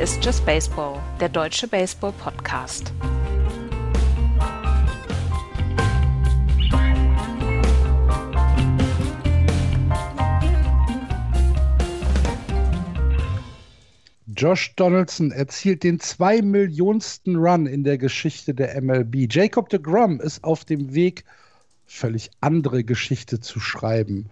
Ist Just Baseball, der deutsche Baseball-Podcast. Josh Donaldson erzielt den zwei Millionsten Run in der Geschichte der MLB. Jacob de Grom ist auf dem Weg, völlig andere Geschichte zu schreiben.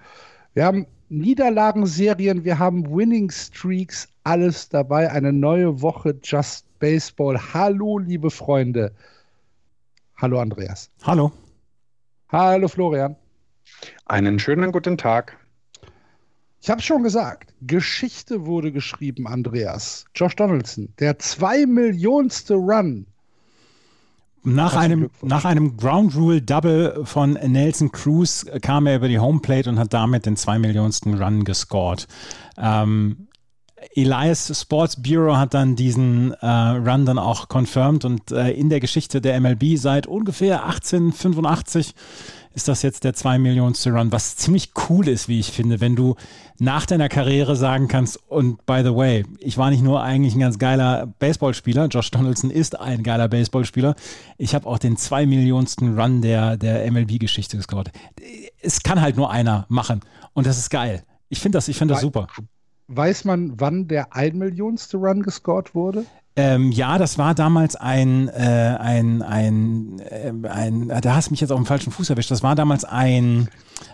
Wir haben Niederlagenserien, wir haben Winning Streaks, alles dabei. Eine neue Woche Just Baseball. Hallo, liebe Freunde. Hallo, Andreas. Hallo. Hallo, Florian. Einen schönen guten Tag. Ich habe schon gesagt, Geschichte wurde geschrieben, Andreas. Josh Donaldson, der zwei Millionste Run. Nach einem, nach einem Ground Rule Double von Nelson Cruz kam er über die Homeplate und hat damit den zwei Millionsten Run gescored. Ähm, Elias Sports Bureau hat dann diesen äh, Run dann auch confirmed und äh, in der Geschichte der MLB seit ungefähr 1885 ist das jetzt der 2 Millionste Run, was ziemlich cool ist, wie ich finde, wenn du nach deiner Karriere sagen kannst, und by the way, ich war nicht nur eigentlich ein ganz geiler Baseballspieler, Josh Donaldson ist ein geiler Baseballspieler, ich habe auch den 2 Millionsten Run der, der MLB-Geschichte gescored. Es kann halt nur einer machen und das ist geil. Ich finde das, ich find das super. Weiß man, wann der 1 Millionste Run gescored wurde? Ähm, ja, das war damals ein, äh, ein, ein, äh, ein, da hast du mich jetzt auf dem falschen Fuß erwischt. Das war damals ein,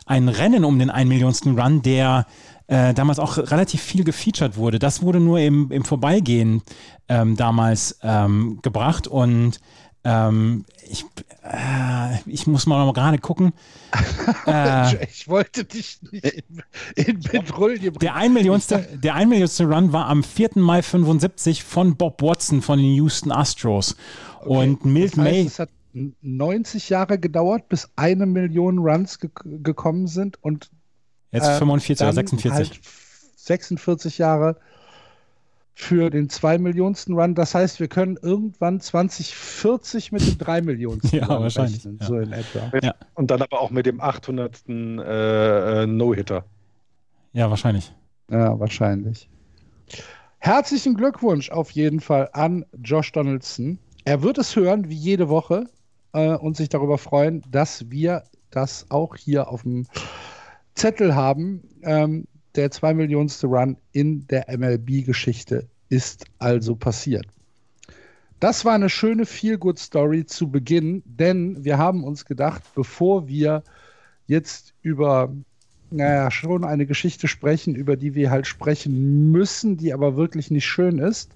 ein Rennen um den 1 Millionsten Run, der äh, damals auch relativ viel gefeatured wurde. Das wurde nur im, im Vorbeigehen ähm, damals ähm, gebracht und ähm, ich, äh, ich muss mal noch gerade gucken. Äh, ich wollte dich nicht in, in Bedrulle bringen. Der 1 Millionste, der 1 Millionste Run war am 4. Mai 75 von Bob Watson von den Houston Astros. Okay. Und Milt das heißt, May. Es hat 90 Jahre gedauert, bis eine Million Runs ge gekommen sind und jetzt 45 oder 46. Halt 46 Jahre für den 2 Millionsten Run. Das heißt, wir können irgendwann 2040 mit dem 3 Millionsten ja, Run wahrscheinlich, rechnen, ja. so in etwa. Ja. Und dann aber auch mit dem 800. Äh, No-Hitter. Ja, wahrscheinlich. Ja, wahrscheinlich. Herzlichen Glückwunsch auf jeden Fall an Josh Donaldson. Er wird es hören, wie jede Woche, äh, und sich darüber freuen, dass wir das auch hier auf dem Zettel haben. Ähm, der 2 Millionste Run in der MLB-Geschichte ist also passiert. Das war eine schöne Feel-Good-Story zu Beginn, denn wir haben uns gedacht, bevor wir jetzt über, naja, schon eine Geschichte sprechen, über die wir halt sprechen müssen, die aber wirklich nicht schön ist,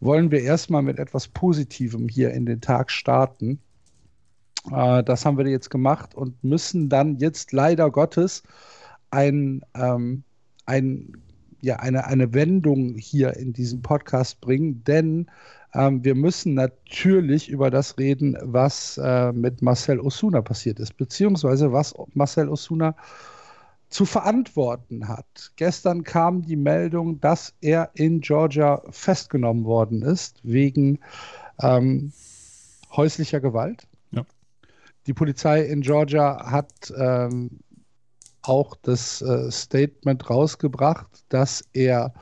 wollen wir erstmal mit etwas Positivem hier in den Tag starten. Äh, das haben wir jetzt gemacht und müssen dann jetzt leider Gottes ein ähm, ein, ja, eine, eine Wendung hier in diesem Podcast bringen, denn ähm, wir müssen natürlich über das reden, was äh, mit Marcel Osuna passiert ist, beziehungsweise was Marcel Osuna zu verantworten hat. Gestern kam die Meldung, dass er in Georgia festgenommen worden ist wegen ähm, häuslicher Gewalt. Ja. Die Polizei in Georgia hat ähm, auch das äh, Statement rausgebracht, dass er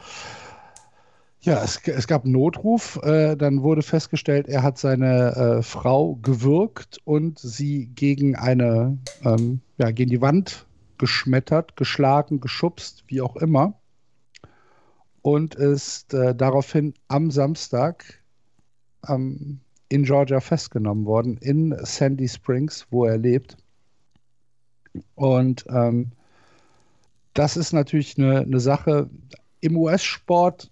ja, es, es gab einen Notruf, äh, dann wurde festgestellt, er hat seine äh, Frau gewürgt und sie gegen eine, ähm, ja, gegen die Wand geschmettert, geschlagen, geschubst, wie auch immer. Und ist äh, daraufhin am Samstag ähm, in Georgia festgenommen worden, in Sandy Springs, wo er lebt. Und ähm, das ist natürlich eine, eine Sache. Im US-Sport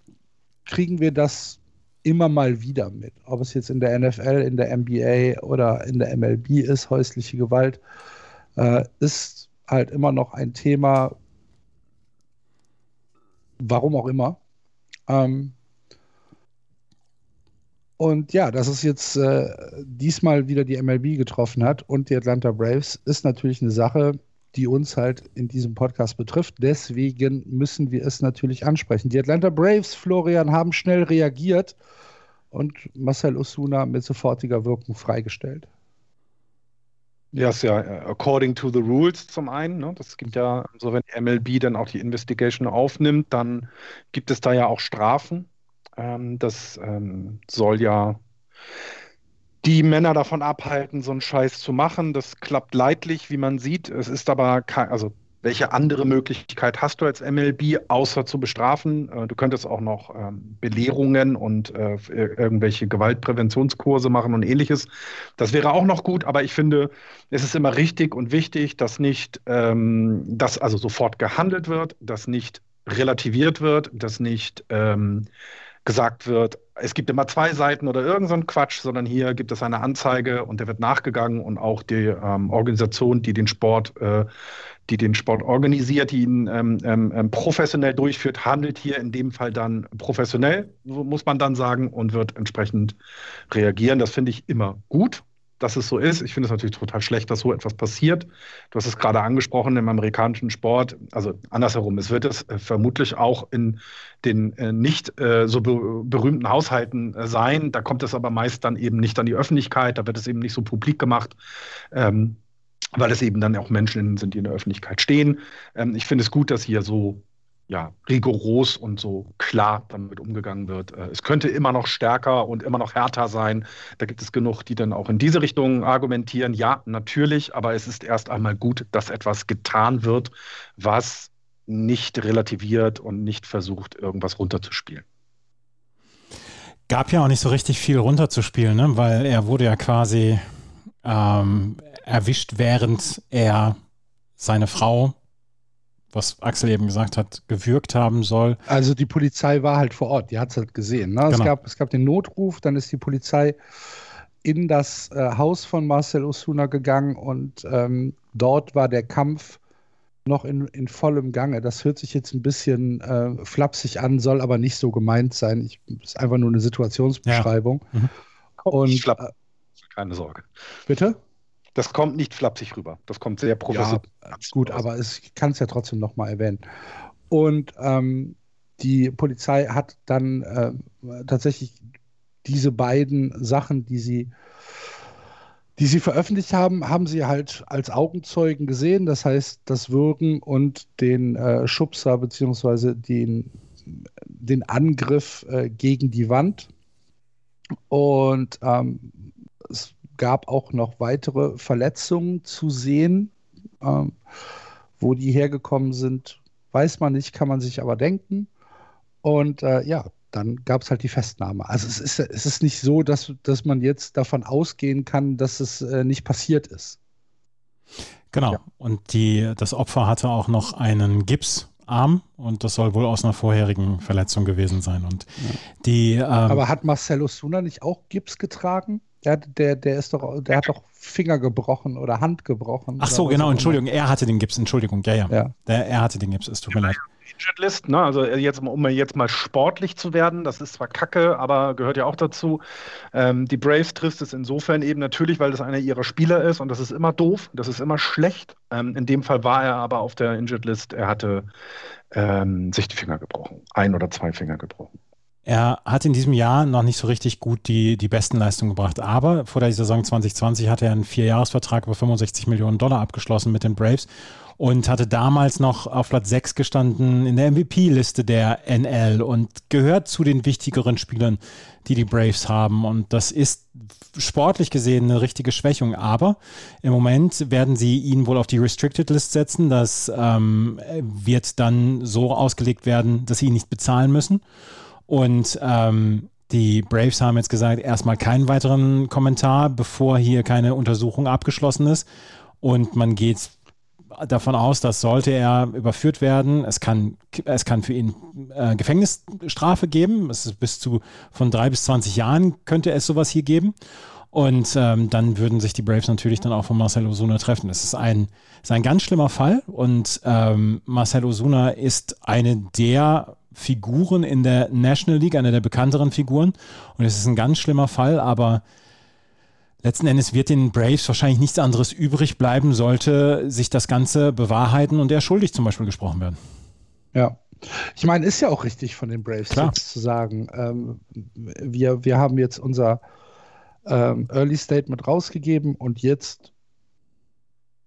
kriegen wir das immer mal wieder mit. Ob es jetzt in der NFL, in der NBA oder in der MLB ist, häusliche Gewalt, äh, ist halt immer noch ein Thema, warum auch immer. Ähm, und ja, dass es jetzt äh, diesmal wieder die MLB getroffen hat und die Atlanta Braves, ist natürlich eine Sache, die uns halt in diesem Podcast betrifft. Deswegen müssen wir es natürlich ansprechen. Die Atlanta Braves, Florian, haben schnell reagiert und Marcel Osuna mit sofortiger Wirkung freigestellt. Ja, ist ja according to the rules zum einen. Ne? Das gibt ja, so wenn die MLB dann auch die Investigation aufnimmt, dann gibt es da ja auch Strafen. Ähm, das ähm, soll ja die Männer davon abhalten, so einen Scheiß zu machen. Das klappt leidlich, wie man sieht. Es ist aber kein, also welche andere Möglichkeit hast du als MLB, außer zu bestrafen? Äh, du könntest auch noch ähm, Belehrungen und äh, irgendwelche Gewaltpräventionskurse machen und ähnliches. Das wäre auch noch gut, aber ich finde, es ist immer richtig und wichtig, dass nicht, ähm, dass also sofort gehandelt wird, dass nicht relativiert wird, dass nicht ähm, gesagt wird, es gibt immer zwei Seiten oder irgend so Quatsch, sondern hier gibt es eine Anzeige und der wird nachgegangen und auch die ähm, Organisation, die den Sport äh, die den Sport organisiert, die ihn ähm, ähm, ähm, professionell durchführt, handelt hier in dem Fall dann professionell, so muss man dann sagen, und wird entsprechend reagieren. Das finde ich immer gut, dass es so ist. Ich finde es natürlich total schlecht, dass so etwas passiert. Du hast es gerade angesprochen im amerikanischen Sport, also andersherum, es wird es äh, vermutlich auch in den äh, nicht äh, so be berühmten Haushalten sein. Da kommt es aber meist dann eben nicht an die Öffentlichkeit, da wird es eben nicht so publik gemacht. Ähm, weil es eben dann auch Menschen sind, die in der Öffentlichkeit stehen. Ähm, ich finde es gut, dass hier so ja, rigoros und so klar damit umgegangen wird. Äh, es könnte immer noch stärker und immer noch härter sein. Da gibt es genug, die dann auch in diese Richtung argumentieren. Ja, natürlich, aber es ist erst einmal gut, dass etwas getan wird, was nicht relativiert und nicht versucht, irgendwas runterzuspielen. Gab ja auch nicht so richtig viel runterzuspielen, ne? weil er wurde ja quasi ähm, erwischt, während er seine Frau, was Axel eben gesagt hat, gewürgt haben soll. Also die Polizei war halt vor Ort, die hat es halt gesehen. Ne? Genau. Es, gab, es gab den Notruf, dann ist die Polizei in das äh, Haus von Marcel Osuna gegangen und ähm, dort war der Kampf noch in, in vollem Gange. Das hört sich jetzt ein bisschen äh, flapsig an, soll aber nicht so gemeint sein. Ich, ist einfach nur eine Situationsbeschreibung. Ja. Mhm. Und, ich äh, keine Sorge. Bitte? Das kommt nicht flapsig rüber. Das kommt sehr professionell. Ja, gut, aber ich kann es ja trotzdem nochmal erwähnen. Und ähm, die Polizei hat dann äh, tatsächlich diese beiden Sachen, die sie, die sie veröffentlicht haben, haben sie halt als Augenzeugen gesehen. Das heißt, das Würgen und den äh, Schubser beziehungsweise den, den Angriff äh, gegen die Wand. Und ähm, es gab auch noch weitere Verletzungen zu sehen. Ähm, wo die hergekommen sind, weiß man nicht, kann man sich aber denken. Und äh, ja, dann gab es halt die Festnahme. Also es ist, es ist nicht so, dass, dass man jetzt davon ausgehen kann, dass es äh, nicht passiert ist. Genau. Ja. Und die, das Opfer hatte auch noch einen Gipsarm und das soll wohl aus einer vorherigen Verletzung gewesen sein. Und ja. die, ähm, Aber hat Marcelo Suna nicht auch Gips getragen? Der, der, der ist doch, der hat doch Finger gebrochen oder Hand gebrochen. Ach so, genau, Entschuldigung, er hatte den Gips, Entschuldigung, ja, ja. ja. Der, er hatte den Gips, es tut mir leid. List, ne? Also jetzt, um jetzt mal sportlich zu werden, das ist zwar Kacke, aber gehört ja auch dazu. Ähm, die Braves trifft es insofern eben natürlich, weil das einer ihrer Spieler ist und das ist immer doof, das ist immer schlecht. Ähm, in dem Fall war er aber auf der Injured List, er hatte ähm, sich die Finger gebrochen, ein oder zwei Finger gebrochen. Er hat in diesem Jahr noch nicht so richtig gut die, die besten Leistungen gebracht, aber vor der Saison 2020 hat er einen Vierjahresvertrag über 65 Millionen Dollar abgeschlossen mit den Braves und hatte damals noch auf Platz 6 gestanden in der MVP-Liste der NL und gehört zu den wichtigeren Spielern, die die Braves haben. Und das ist sportlich gesehen eine richtige Schwächung. Aber im Moment werden sie ihn wohl auf die Restricted List setzen. Das ähm, wird dann so ausgelegt werden, dass sie ihn nicht bezahlen müssen. Und ähm, die Braves haben jetzt gesagt, erstmal keinen weiteren Kommentar, bevor hier keine Untersuchung abgeschlossen ist. Und man geht davon aus, dass sollte er überführt werden, es kann, es kann für ihn äh, Gefängnisstrafe geben. Es ist bis zu von drei bis 20 Jahren könnte es sowas hier geben. Und ähm, dann würden sich die Braves natürlich dann auch von Marcel Osuna treffen. Es ist ein, ist ein ganz schlimmer Fall und ähm, Marcel Osuna ist eine der Figuren in der National League, eine der bekannteren Figuren. Und es ist ein ganz schlimmer Fall, aber letzten Endes wird den Braves wahrscheinlich nichts anderes übrig bleiben, sollte sich das Ganze bewahrheiten und er schuldig zum Beispiel gesprochen werden. Ja. Ich meine, ist ja auch richtig von den Braves zu sagen, ähm, wir, wir haben jetzt unser ähm, Early Statement rausgegeben und jetzt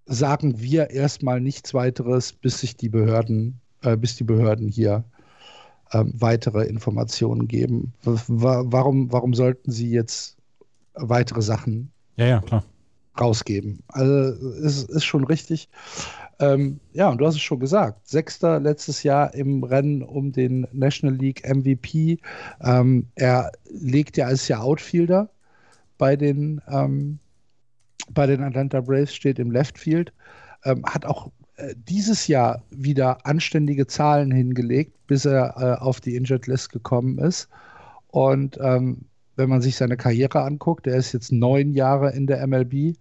sagen wir erstmal nichts weiteres, bis sich die Behörden, äh, bis die Behörden hier ähm, weitere Informationen geben. warum, warum sollten sie jetzt weitere Sachen ja, ja, klar. rausgeben? Also ist, ist schon richtig. Ähm, ja, und du hast es schon gesagt. Sechster letztes Jahr im Rennen um den National League MVP. Ähm, er legt ja als ja Outfielder bei den, ähm, bei den Atlanta Braves, steht im Left Field. Ähm, hat auch dieses Jahr wieder anständige Zahlen hingelegt, bis er äh, auf die Injured List gekommen ist. Und ähm, wenn man sich seine Karriere anguckt, er ist jetzt neun Jahre in der MLB,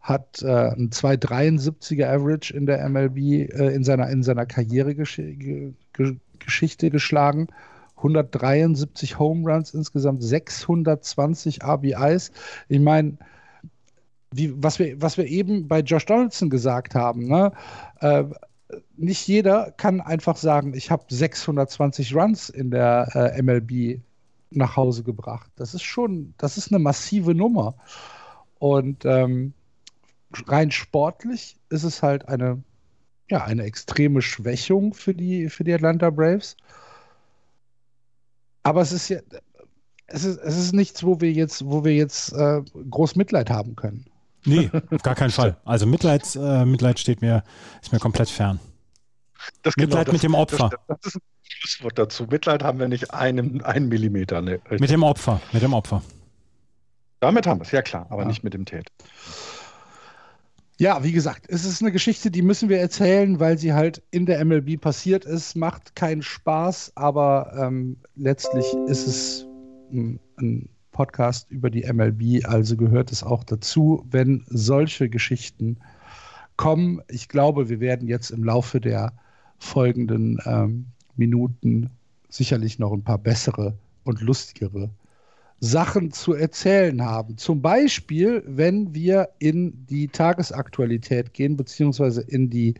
hat äh, ein 2,73er Average in der MLB äh, in seiner, in seiner Karrieregeschichte ge geschlagen. 173 Home Runs insgesamt, 620 RBIs. Ich meine, wie, was, wir, was wir eben bei Josh Donaldson gesagt haben, ne? Äh, nicht jeder kann einfach sagen, ich habe 620 Runs in der äh, MLB nach Hause gebracht. Das ist schon, das ist eine massive Nummer. Und ähm, rein sportlich ist es halt eine, ja, eine extreme Schwächung für die, für die Atlanta Braves. Aber es ist ja, es ist, es ist nichts, wo wir jetzt, wo wir jetzt äh, groß Mitleid haben können. Nee, auf gar keinen Fall. Also Mitleid, äh, Mitleid steht mir, ist mir komplett fern. Das Mitleid genau, das, mit dem Opfer. Das, das, ist ein Schlusswort dazu. Mitleid haben wir nicht einen, einen Millimeter. Ne? Mit dem Opfer, mit dem Opfer. Damit haben wir es, ja klar, aber ja. nicht mit dem Tät. Ja, wie gesagt, es ist eine Geschichte, die müssen wir erzählen, weil sie halt in der MLB passiert ist. Macht keinen Spaß, aber ähm, letztlich ist es ein, ein Podcast über die MLB, also gehört es auch dazu, wenn solche Geschichten kommen. Ich glaube, wir werden jetzt im Laufe der folgenden ähm, Minuten sicherlich noch ein paar bessere und lustigere Sachen zu erzählen haben. Zum Beispiel, wenn wir in die Tagesaktualität gehen, beziehungsweise in die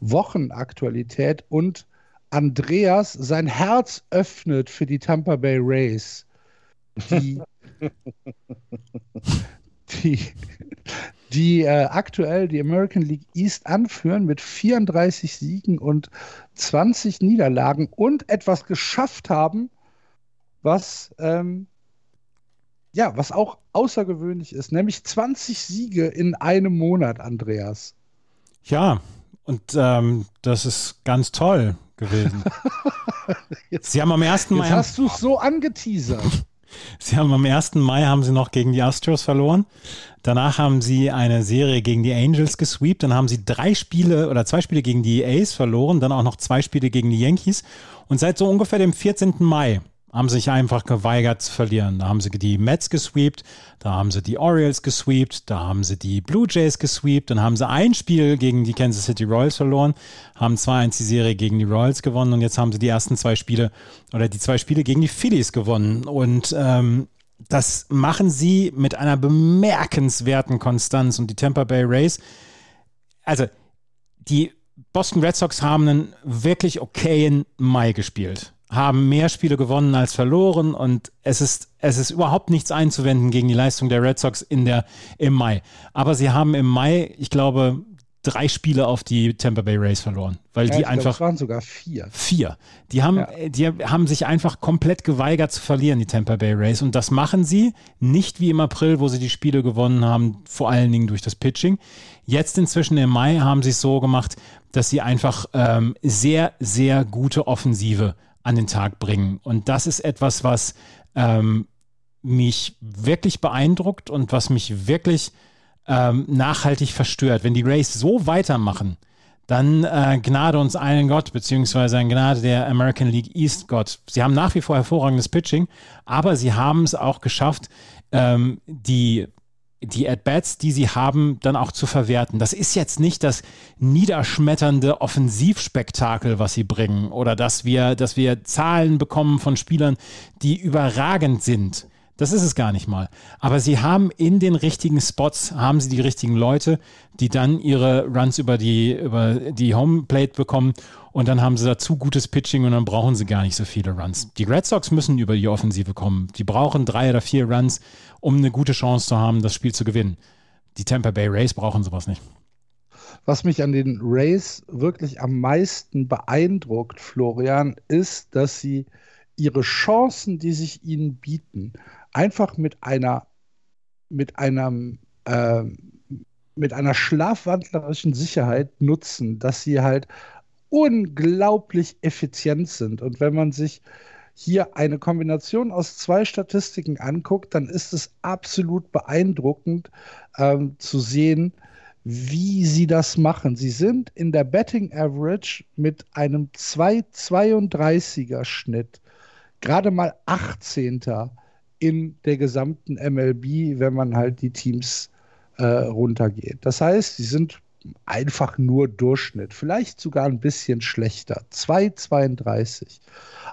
Wochenaktualität und Andreas sein Herz öffnet für die Tampa Bay Rays, die, die, die äh, aktuell die American League East anführen mit 34 Siegen und 20 Niederlagen und etwas geschafft haben, was ähm, ja, was auch außergewöhnlich ist, nämlich 20 Siege in einem Monat, Andreas. Ja, und ähm, das ist ganz toll gewesen. jetzt, Sie haben am 1. Mai. Jetzt hast du es so angeteasert. Sie haben am 1. Mai haben sie noch gegen die Astros verloren. Danach haben sie eine Serie gegen die Angels gesweept. Dann haben sie drei Spiele oder zwei Spiele gegen die A's verloren. Dann auch noch zwei Spiele gegen die Yankees. Und seit so ungefähr dem 14. Mai haben sich einfach geweigert zu verlieren. Da haben sie die Mets gesweept, da haben sie die Orioles gesweept, da haben sie die Blue Jays gesweept, dann haben sie ein Spiel gegen die Kansas City Royals verloren, haben 2-1 die Serie gegen die Royals gewonnen und jetzt haben sie die ersten zwei Spiele oder die zwei Spiele gegen die Phillies gewonnen. Und ähm, das machen sie mit einer bemerkenswerten Konstanz. Und die Tampa Bay Rays, also die Boston Red Sox haben einen wirklich okayen Mai gespielt haben mehr Spiele gewonnen als verloren und es ist, es ist überhaupt nichts einzuwenden gegen die Leistung der Red Sox in der, im Mai. Aber sie haben im Mai, ich glaube, drei Spiele auf die Tampa Bay Rays verloren, weil ja, die einfach glaube, waren sogar vier. Vier. Die haben, ja. die haben sich einfach komplett geweigert zu verlieren, die Tampa Bay Rays, und das machen sie nicht wie im April, wo sie die Spiele gewonnen haben, vor allen Dingen durch das Pitching. Jetzt inzwischen im Mai haben sie es so gemacht, dass sie einfach ähm, sehr, sehr gute Offensive an den Tag bringen. Und das ist etwas, was ähm, mich wirklich beeindruckt und was mich wirklich ähm, nachhaltig verstört. Wenn die Rays so weitermachen, dann äh, Gnade uns allen Gott, beziehungsweise ein Gnade der American League East Gott. Sie haben nach wie vor hervorragendes Pitching, aber sie haben es auch geschafft, ähm, die die At-Bats, die sie haben, dann auch zu verwerten. Das ist jetzt nicht das niederschmetternde Offensivspektakel, was sie bringen, oder dass wir, dass wir Zahlen bekommen von Spielern, die überragend sind. Das ist es gar nicht mal. Aber sie haben in den richtigen Spots, haben sie die richtigen Leute, die dann ihre Runs über die, über die Homeplate bekommen und dann haben sie dazu gutes Pitching und dann brauchen sie gar nicht so viele Runs. Die Red Sox müssen über die Offensive kommen. Die brauchen drei oder vier Runs, um eine gute Chance zu haben, das Spiel zu gewinnen. Die Tampa Bay Rays brauchen sowas nicht. Was mich an den Rays wirklich am meisten beeindruckt, Florian, ist, dass sie ihre Chancen, die sich ihnen bieten, einfach mit einer mit einem äh, mit einer schlafwandlerischen Sicherheit nutzen, dass sie halt unglaublich effizient sind. Und wenn man sich hier eine Kombination aus zwei Statistiken anguckt, dann ist es absolut beeindruckend ähm, zu sehen, wie sie das machen. Sie sind in der Betting Average mit einem 2,32er Schnitt gerade mal 18. in der gesamten MLB, wenn man halt die Teams äh, runtergeht. Das heißt, sie sind einfach nur Durchschnitt, vielleicht sogar ein bisschen schlechter. 2,32.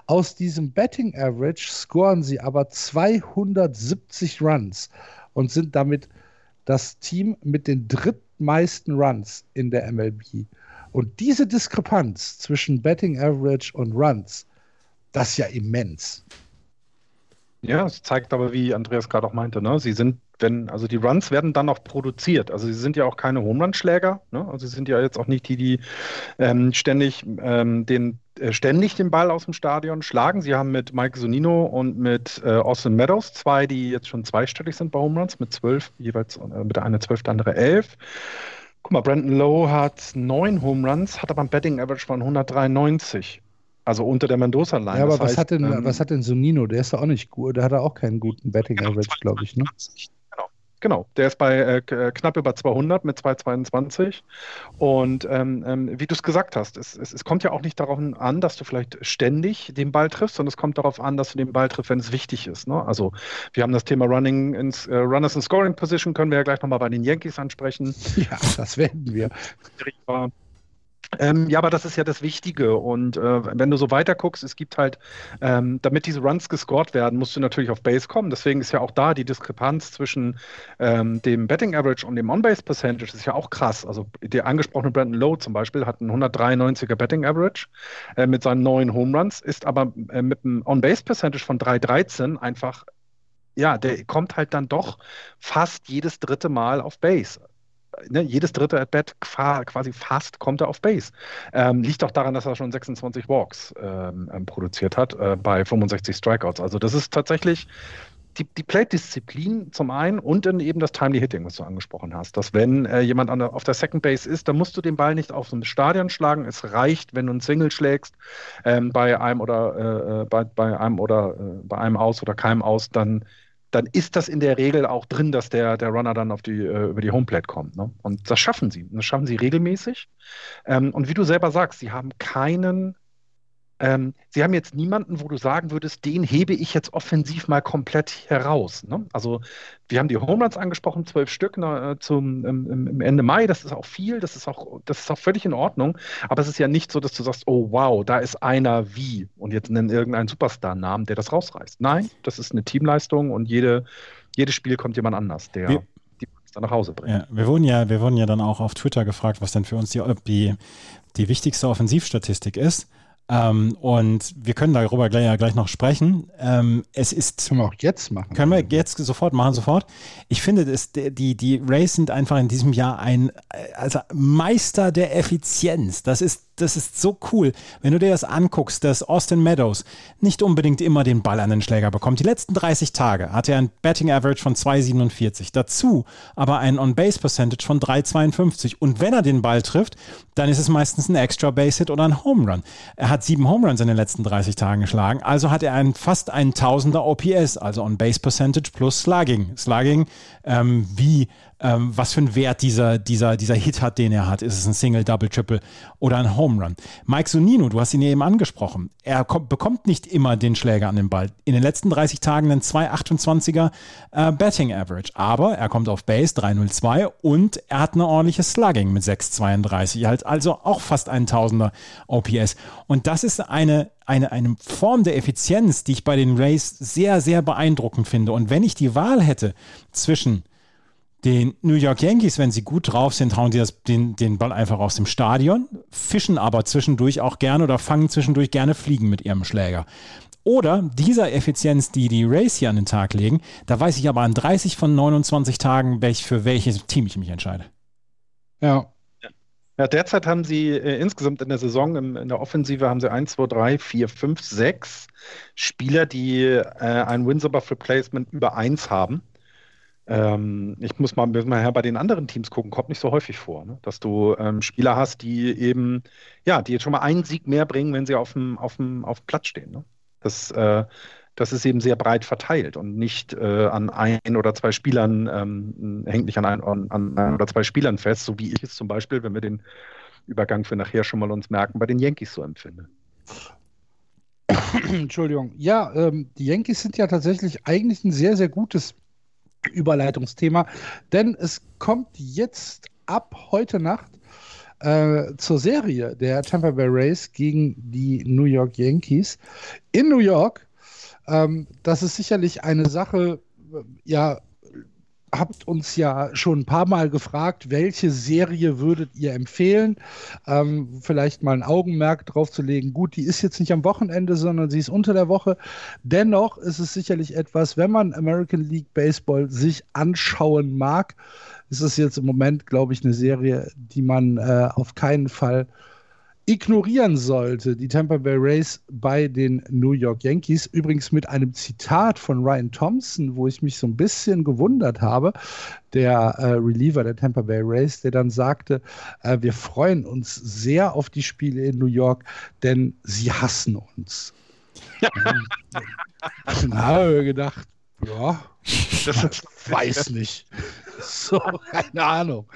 Aus diesem Betting Average scoren sie aber 270 Runs und sind damit das Team mit den drittmeisten Runs in der MLB. Und diese Diskrepanz zwischen Betting Average und Runs, das ist ja immens. Ja, es zeigt aber, wie Andreas gerade auch meinte, ne? sie sind wenn, also die Runs werden dann auch produziert. Also sie sind ja auch keine Home Run Schläger. Ne? Also sie sind ja jetzt auch nicht die, die ähm, ständig ähm, den äh, ständig den Ball aus dem Stadion schlagen. Sie haben mit Mike Sonino und mit äh, Austin Meadows zwei, die jetzt schon zweistellig sind bei Home Runs, mit zwölf, jeweils äh, mit der eine zwölf, der andere elf. Guck mal, Brandon Lowe hat neun Home Runs, hat aber ein Betting Average von 193. Also unter der Mendoza-Line. Ja, aber was, heißt, hat denn, ähm, was hat denn Sonino? Der ist doch auch nicht gut. Der hat auch keinen guten Betting genau, Average, glaube ich. Ne? Genau, der ist bei äh, äh knapp über 200 mit 222. Und ähm, ähm, wie du es gesagt hast, es, es, es, kommt ja auch nicht darauf an, dass du vielleicht ständig den Ball triffst, sondern es kommt darauf an, dass du den Ball triffst, wenn es wichtig ist. Ne? Also wir haben das Thema Running ins, äh, Runners in Scoring Position, können wir ja gleich nochmal bei den Yankees ansprechen. Ja, das werden wir. Ähm, ja, aber das ist ja das Wichtige. Und äh, wenn du so weiter guckst, es gibt halt, ähm, damit diese Runs gescored werden, musst du natürlich auf Base kommen. Deswegen ist ja auch da die Diskrepanz zwischen ähm, dem Betting Average und dem On-Base Percentage ist ja auch krass. Also der angesprochene Brandon Lowe zum Beispiel hat einen 193er Betting Average äh, mit seinen neuen Home Runs, ist aber äh, mit einem On-Base Percentage von 313 einfach ja, der kommt halt dann doch fast jedes dritte Mal auf Base ne, jedes dritte At-Bat quasi fast kommt er auf Base. Ähm, liegt auch daran, dass er schon 26 Walks ähm, ähm, produziert hat äh, bei 65 Strikeouts. Also das ist tatsächlich die, die Plate-Disziplin zum einen und dann eben das Timely Hitting, was du angesprochen hast. Dass wenn äh, jemand der, auf der Second Base ist, dann musst du den Ball nicht auf so ein Stadion schlagen. Es reicht, wenn du einen Single schlägst ähm, bei einem oder äh, äh bei, bei einem oder äh, bei einem aus oder keinem aus, dann dann ist das in der Regel auch drin, dass der, der Runner dann auf die, äh, über die Homeplate kommt. Ne? Und das schaffen sie. Das schaffen sie regelmäßig. Ähm, und wie du selber sagst, sie haben keinen ähm, Sie haben jetzt niemanden, wo du sagen würdest, den hebe ich jetzt offensiv mal komplett heraus. Ne? Also wir haben die Home Runs angesprochen, zwölf Stück ne, zum ähm, im Ende Mai. Das ist auch viel, das ist auch, das ist auch völlig in Ordnung. Aber es ist ja nicht so, dass du sagst, oh wow, da ist einer wie und jetzt nennen irgendeinen Superstar-Namen, der das rausreißt. Nein, das ist eine Teamleistung und jede, jedes Spiel kommt jemand anders, der wir, die dann nach Hause bringt. Ja, wir wurden ja, wir wurden ja dann auch auf Twitter gefragt, was denn für uns die, die, die wichtigste Offensivstatistik ist. Ähm, und wir können darüber gleich, ja, gleich noch sprechen. Ähm, es ist. Können wir auch jetzt machen. Können wir jetzt sofort machen, sofort. Ich finde, das, die, die Rays sind einfach in diesem Jahr ein also Meister der Effizienz. Das ist das ist so cool. Wenn du dir das anguckst, dass Austin Meadows nicht unbedingt immer den Ball an den Schläger bekommt. Die letzten 30 Tage hatte er ein Betting Average von 2,47. Dazu aber ein On-Base Percentage von 3,52. Und wenn er den Ball trifft, dann ist es meistens ein Extra Base Hit oder ein Home Run. Er hat sieben Home Runs in den letzten 30 Tagen geschlagen. Also hat er einen, fast einen Tausender OPS, also On-Base Percentage plus Slugging. Slugging, ähm, wie ähm, was für einen Wert dieser, dieser, dieser Hit hat, den er hat. Ist es ein Single, Double, Triple oder ein Home Run? Mike Sonino, du hast ihn eben angesprochen. Er kommt, bekommt nicht immer den Schläger an den Ball. In den letzten 30 Tagen ein 2,28er äh, Betting Average. Aber er kommt auf Base 3,02 und er hat eine ordentliche Slugging mit 6,32. Halt also auch fast ein Tausender OPS. Und das ist eine eine, eine Form der Effizienz, die ich bei den Rays sehr, sehr beeindruckend finde. Und wenn ich die Wahl hätte zwischen den New York Yankees, wenn sie gut drauf sind, hauen sie das, den, den Ball einfach aus dem Stadion, fischen aber zwischendurch auch gerne oder fangen zwischendurch gerne Fliegen mit ihrem Schläger. Oder dieser Effizienz, die die Rays hier an den Tag legen, da weiß ich aber an 30 von 29 Tagen, welch, für welches Team ich mich entscheide. Ja. Ja, derzeit haben sie äh, insgesamt in der Saison, im, in der Offensive haben sie 1, 2, 3, 4, 5, 6 Spieler, die äh, ein Wins above Replacement über 1 haben. Ähm, ich muss mal, mal her bei den anderen Teams gucken, kommt nicht so häufig vor, ne? dass du ähm, Spieler hast, die eben, ja, die jetzt schon mal einen Sieg mehr bringen, wenn sie auf dem, auf dem, auf dem Platz stehen. Ne? Das, äh, das ist eben sehr breit verteilt und nicht äh, an ein oder zwei Spielern, ähm, hängt nicht an ein, an ein oder zwei Spielern fest, so wie ich es zum Beispiel, wenn wir den Übergang für nachher schon mal uns merken, bei den Yankees so empfinde. Entschuldigung. Ja, ähm, die Yankees sind ja tatsächlich eigentlich ein sehr, sehr gutes Überleitungsthema, denn es kommt jetzt ab heute Nacht äh, zur Serie der Tampa Bay Rays gegen die New York Yankees in New York. Ähm, das ist sicherlich eine Sache, äh, ja, habt uns ja schon ein paar Mal gefragt, welche Serie würdet ihr empfehlen? Ähm, vielleicht mal ein Augenmerk drauf zu legen. Gut, die ist jetzt nicht am Wochenende, sondern sie ist unter der Woche. Dennoch ist es sicherlich etwas, wenn man American League Baseball sich anschauen mag, ist es jetzt im Moment, glaube ich, eine Serie, die man äh, auf keinen Fall ignorieren sollte, die Tampa Bay Rays bei den New York Yankees. Übrigens mit einem Zitat von Ryan Thompson, wo ich mich so ein bisschen gewundert habe, der äh, Reliever der Tampa Bay Rays, der dann sagte, äh, wir freuen uns sehr auf die Spiele in New York, denn sie hassen uns. dann habe ich gedacht, ja, weiß nicht. So, keine Ahnung.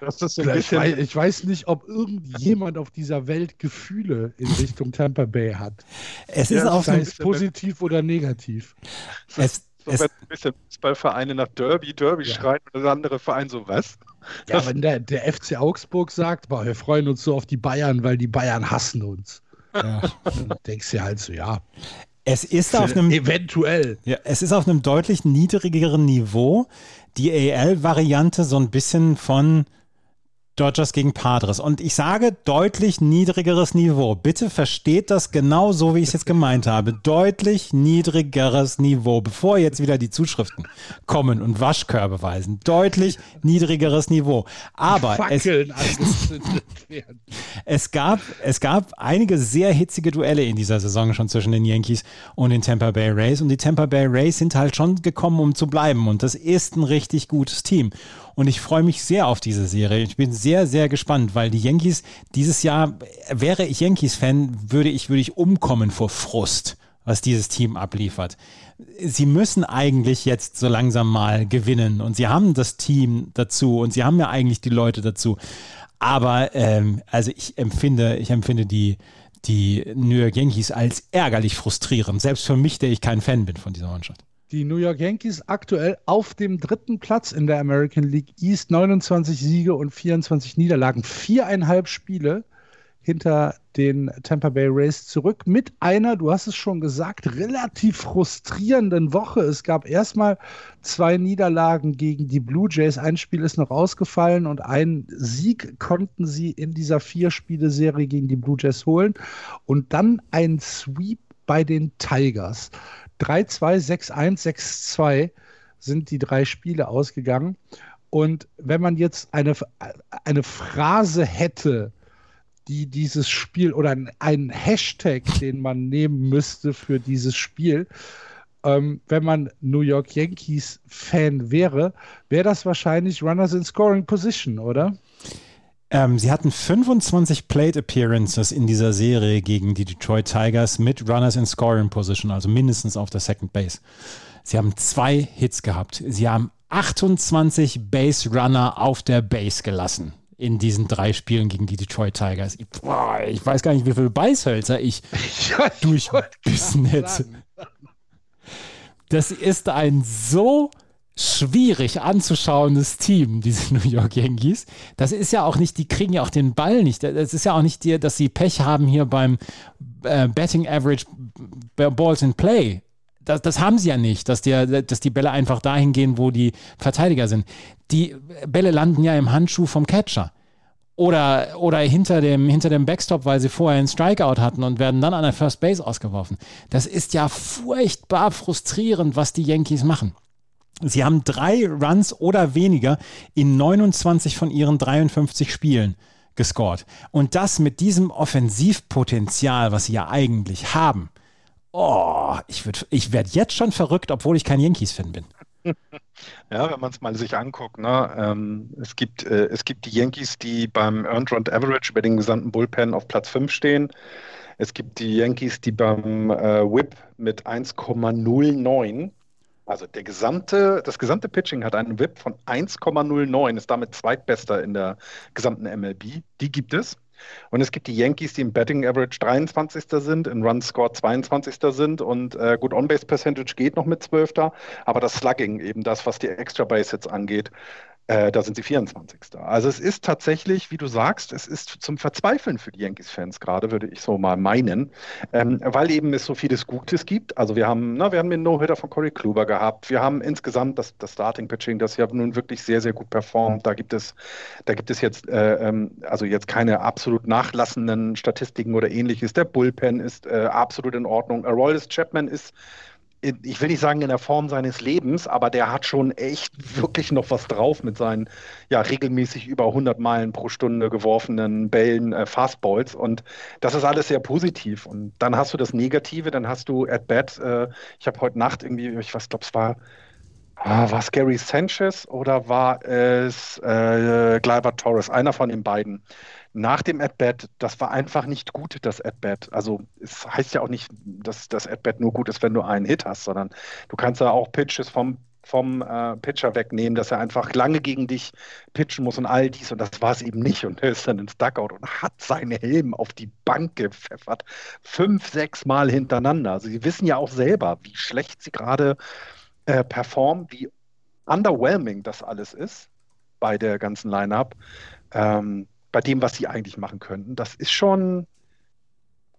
Das ist so ein bisschen ich, weiß, ich weiß nicht, ob irgendjemand auf dieser Welt Gefühle in Richtung Tampa Bay hat. Es ist ja, auch sei es positiv oder negativ. Es, so, es, wenn ein bisschen Fußballvereine nach Derby, Derby ja. schreien und der andere Verein so was. Ja, wenn der, der FC Augsburg sagt, boah, wir freuen uns so auf die Bayern, weil die Bayern hassen uns. Ja. Dann denkst du halt so, ja. Es ist auf einem eventuell. Ja, es ist auf einem deutlich niedrigeren Niveau. Die AL-Variante so ein bisschen von Dodgers gegen Padres. Und ich sage deutlich niedrigeres Niveau. Bitte versteht das genau so, wie ich es jetzt gemeint habe. Deutlich niedrigeres Niveau, bevor jetzt wieder die Zuschriften kommen und Waschkörbe weisen. Deutlich niedrigeres Niveau. Aber es, es, gab, es gab einige sehr hitzige Duelle in dieser Saison schon zwischen den Yankees und den Tampa Bay Rays. Und die Tampa Bay Rays sind halt schon gekommen, um zu bleiben. Und das ist ein richtig gutes Team. Und ich freue mich sehr auf diese Serie. Ich bin sehr, sehr gespannt, weil die Yankees dieses Jahr, wäre ich Yankees-Fan, würde ich, würde ich umkommen vor Frust, was dieses Team abliefert. Sie müssen eigentlich jetzt so langsam mal gewinnen und sie haben das Team dazu und sie haben ja eigentlich die Leute dazu. Aber ähm, also ich empfinde, ich empfinde die, die New York Yankees als ärgerlich frustrierend. Selbst für mich, der ich kein Fan bin von dieser Mannschaft. Die New York Yankees aktuell auf dem dritten Platz in der American League East, 29 Siege und 24 Niederlagen, viereinhalb Spiele hinter den Tampa Bay Rays zurück mit einer, du hast es schon gesagt, relativ frustrierenden Woche. Es gab erstmal zwei Niederlagen gegen die Blue Jays. Ein Spiel ist noch ausgefallen und einen Sieg konnten sie in dieser Vier-Spiele-Serie gegen die Blue Jays holen. Und dann ein Sweep bei den Tigers. 3-2, 6-1, 6-2 sind die drei Spiele ausgegangen. Und wenn man jetzt eine, eine Phrase hätte, die dieses Spiel oder einen Hashtag, den man nehmen müsste für dieses Spiel, ähm, wenn man New York Yankees Fan wäre, wäre das wahrscheinlich Runners in Scoring Position, oder? Ähm, sie hatten 25 Plate Appearances in dieser Serie gegen die Detroit Tigers mit Runners in Scoring Position, also mindestens auf der Second Base. Sie haben zwei Hits gehabt. Sie haben 28 Base Runner auf der Base gelassen in diesen drei Spielen gegen die Detroit Tigers. Ich, boah, ich weiß gar nicht, wie viele Beißhölzer ich ja, durchbissen hätte. Das ist ein so schwierig anzuschauendes Team, diese New York Yankees. Das ist ja auch nicht, die kriegen ja auch den Ball nicht. Das ist ja auch nicht, die, dass sie Pech haben hier beim äh, Betting Average Balls in Play. Das, das haben sie ja nicht, dass, die, dass die Bälle einfach dahin gehen, wo die Verteidiger sind. Die Bälle landen ja im Handschuh vom Catcher. Oder, oder hinter, dem, hinter dem Backstop, weil sie vorher einen Strikeout hatten und werden dann an der First Base ausgeworfen. Das ist ja furchtbar frustrierend, was die Yankees machen. Sie haben drei Runs oder weniger in 29 von ihren 53 Spielen gescored. Und das mit diesem Offensivpotenzial, was sie ja eigentlich haben. Oh, ich, ich werde jetzt schon verrückt, obwohl ich kein Yankees-Fan bin. Ja, wenn man es mal sich anguckt, ne, ähm, es, gibt, äh, es gibt die Yankees, die beim Earned Run Average über den gesamten Bullpen auf Platz 5 stehen. Es gibt die Yankees, die beim äh, Whip mit 1,09, also der gesamte, das gesamte Pitching hat einen Whip von 1,09, ist damit zweitbester in der gesamten MLB. Die gibt es. Und es gibt die Yankees, die im Betting Average 23. sind, in Run Score 22. sind und äh, gut, On-Base Percentage geht noch mit 12. Aber das Slugging, eben das, was die Extra Base Hits angeht, äh, da sind sie 24. Also es ist tatsächlich, wie du sagst, es ist zum Verzweifeln für die Yankees-Fans gerade, würde ich so mal meinen, ähm, weil eben es so vieles Gutes gibt. Also wir haben, na, wir haben den No-Hitter von Corey Kluber gehabt. Wir haben insgesamt das, das Starting-Pitching, das ja nun wirklich sehr, sehr gut performt. Da gibt es, da gibt es jetzt, äh, ähm, also jetzt keine absolut nachlassenden Statistiken oder ähnliches. Der Bullpen ist äh, absolut in Ordnung. Aroldis Chapman ist ich will nicht sagen in der Form seines Lebens, aber der hat schon echt wirklich noch was drauf mit seinen ja regelmäßig über 100 Meilen pro Stunde geworfenen Bällen, äh, Fastballs. Und das ist alles sehr positiv. Und dann hast du das Negative, dann hast du at bat, äh, ich habe heute Nacht irgendwie, ich weiß, glaube es war Ah, war es Gary Sanchez oder war es äh, Gleyber Torres? Einer von den beiden nach dem At-Bat, das war einfach nicht gut, das At-Bat. Also es heißt ja auch nicht, dass das At-Bat nur gut ist, wenn du einen Hit hast, sondern du kannst ja auch Pitches vom, vom äh, Pitcher wegnehmen, dass er einfach lange gegen dich pitchen muss und all dies und das war es eben nicht. Und er ist dann ins Duckout und hat seinen Helm auf die Bank gepfeffert. Fünf, sechs Mal hintereinander. Also sie wissen ja auch selber, wie schlecht sie gerade äh, performen, wie underwhelming das alles ist bei der ganzen Line-Up. Ähm, bei dem, was sie eigentlich machen könnten. Das ist schon,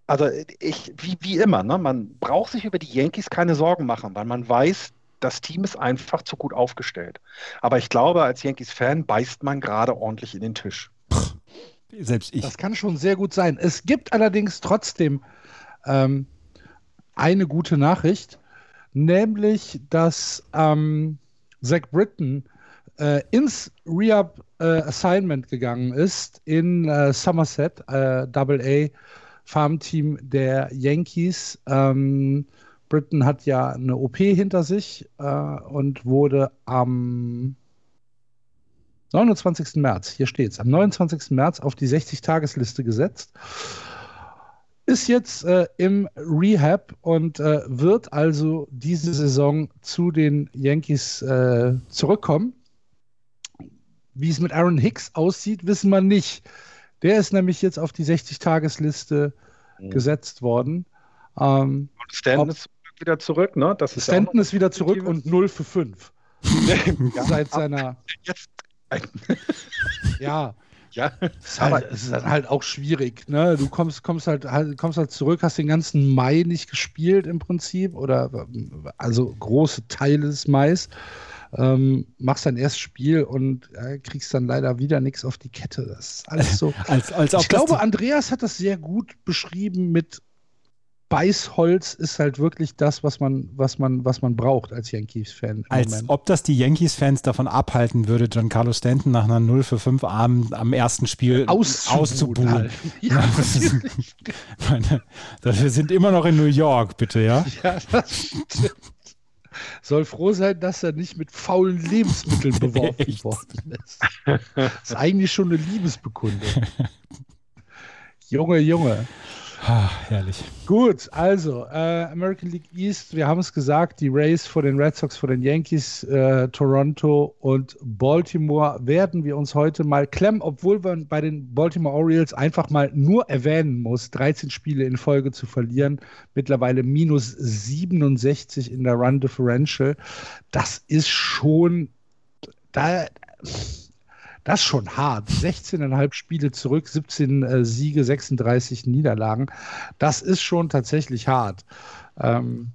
also ich, wie, wie immer, ne? man braucht sich über die Yankees keine Sorgen machen, weil man weiß, das Team ist einfach zu gut aufgestellt. Aber ich glaube, als Yankees-Fan beißt man gerade ordentlich in den Tisch. Selbst ich. Das kann schon sehr gut sein. Es gibt allerdings trotzdem ähm, eine gute Nachricht, nämlich, dass ähm, Zach Britton äh, ins Rehab äh, Assignment gegangen ist in äh, Somerset, äh, Double A Farmteam der Yankees. Ähm, Britton hat ja eine OP hinter sich äh, und wurde am 29. März, hier steht es, am 29. März auf die 60-Tagesliste gesetzt. Ist jetzt äh, im Rehab und äh, wird also diese Saison zu den Yankees äh, zurückkommen. Wie es mit Aaron Hicks aussieht, wissen wir nicht. Der ist nämlich jetzt auf die 60-Tagesliste mhm. gesetzt worden. Ähm, Stanton ist wieder zurück, ne? Das ist Stanton ist wieder zurück und 0 für 5. ja. Seit seiner. Jetzt. ja. Ja. Es ist, halt, es ist halt auch schwierig. Ne? Du kommst, kommst, halt, halt, kommst halt zurück, hast den ganzen Mai nicht gespielt im Prinzip oder also große Teile des Mais ähm, machst dein erstes Spiel und äh, kriegst dann leider wieder nichts auf die Kette. Das ist alles so. als, als ich glaube, Andreas hat das sehr gut beschrieben mit Beißholz ist halt wirklich das, was man, was man, was man braucht als Yankees-Fan. Als Moment. ob das die Yankees-Fans davon abhalten würde, Giancarlo Stanton nach einer 0 für 5 Abend am ersten Spiel auszubuhen. Halt. Ja, meine, wir sind immer noch in New York, bitte, ja? Ja, das stimmt soll froh sein, dass er nicht mit faulen Lebensmitteln beworfen worden ist. Das ist eigentlich schon eine Liebesbekundung. Junge, Junge. Herrlich. Gut, also äh, American League East, wir haben es gesagt, die Rays vor den Red Sox, vor den Yankees, äh, Toronto und Baltimore werden wir uns heute mal klemmen, obwohl man bei den Baltimore Orioles einfach mal nur erwähnen muss, 13 Spiele in Folge zu verlieren, mittlerweile minus 67 in der Run Differential. Das ist schon, da das ist schon hart. 16,5 Spiele zurück, 17 äh, Siege, 36 Niederlagen. Das ist schon tatsächlich hart. Ähm,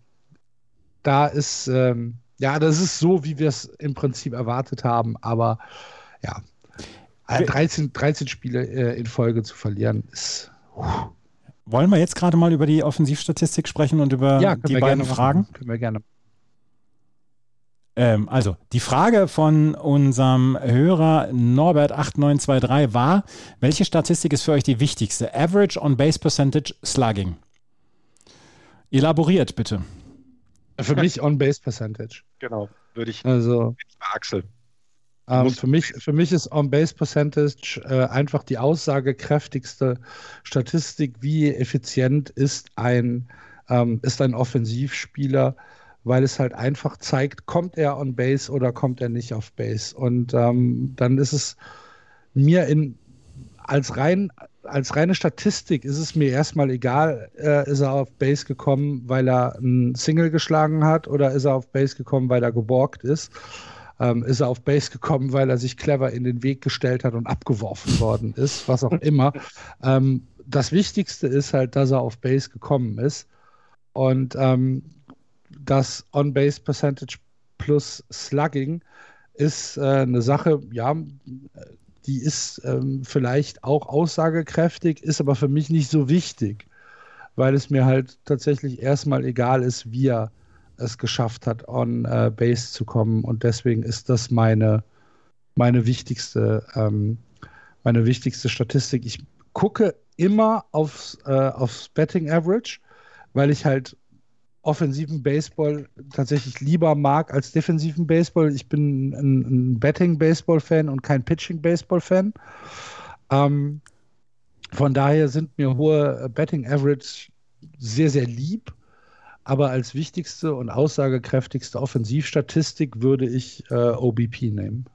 da ist, ähm, ja, das ist so, wie wir es im Prinzip erwartet haben, aber ja, 13, 13 Spiele äh, in Folge zu verlieren ist. Uh. Wollen wir jetzt gerade mal über die Offensivstatistik sprechen und über ja, die beiden Fragen? Können wir gerne. Ähm, also, die Frage von unserem Hörer Norbert8923 war: Welche Statistik ist für euch die wichtigste? Average on Base Percentage Slugging. Elaboriert bitte. Für mich on Base Percentage. Genau, würde ich. Also. Axel. Ähm, für, mich, für mich ist On-Base Percentage äh, einfach die aussagekräftigste Statistik, wie effizient ist ein, ähm, ist ein Offensivspieler, weil es halt einfach zeigt, kommt er on Base oder kommt er nicht auf Base. Und ähm, dann ist es mir in, als, rein, als reine Statistik ist es mir erstmal egal, äh, ist er auf Base gekommen, weil er ein Single geschlagen hat oder ist er auf Base gekommen, weil er geborgt ist ähm, ist er auf Base gekommen, weil er sich clever in den Weg gestellt hat und abgeworfen worden ist, was auch immer. Ähm, das Wichtigste ist halt, dass er auf Base gekommen ist. Und ähm, das On-Base Percentage plus Slugging ist äh, eine Sache, ja, die ist ähm, vielleicht auch aussagekräftig, ist aber für mich nicht so wichtig, weil es mir halt tatsächlich erstmal egal ist, wie er es geschafft hat, on äh, Base zu kommen. Und deswegen ist das meine, meine wichtigste, ähm, meine wichtigste Statistik. Ich gucke immer aufs, äh, aufs Betting Average, weil ich halt offensiven Baseball tatsächlich lieber mag als defensiven Baseball. Ich bin ein, ein Betting-Baseball-Fan und kein Pitching-Baseball-Fan. Ähm, von daher sind mir hohe Betting-Average sehr, sehr lieb. Aber als wichtigste und aussagekräftigste Offensivstatistik würde ich äh, OBP nehmen.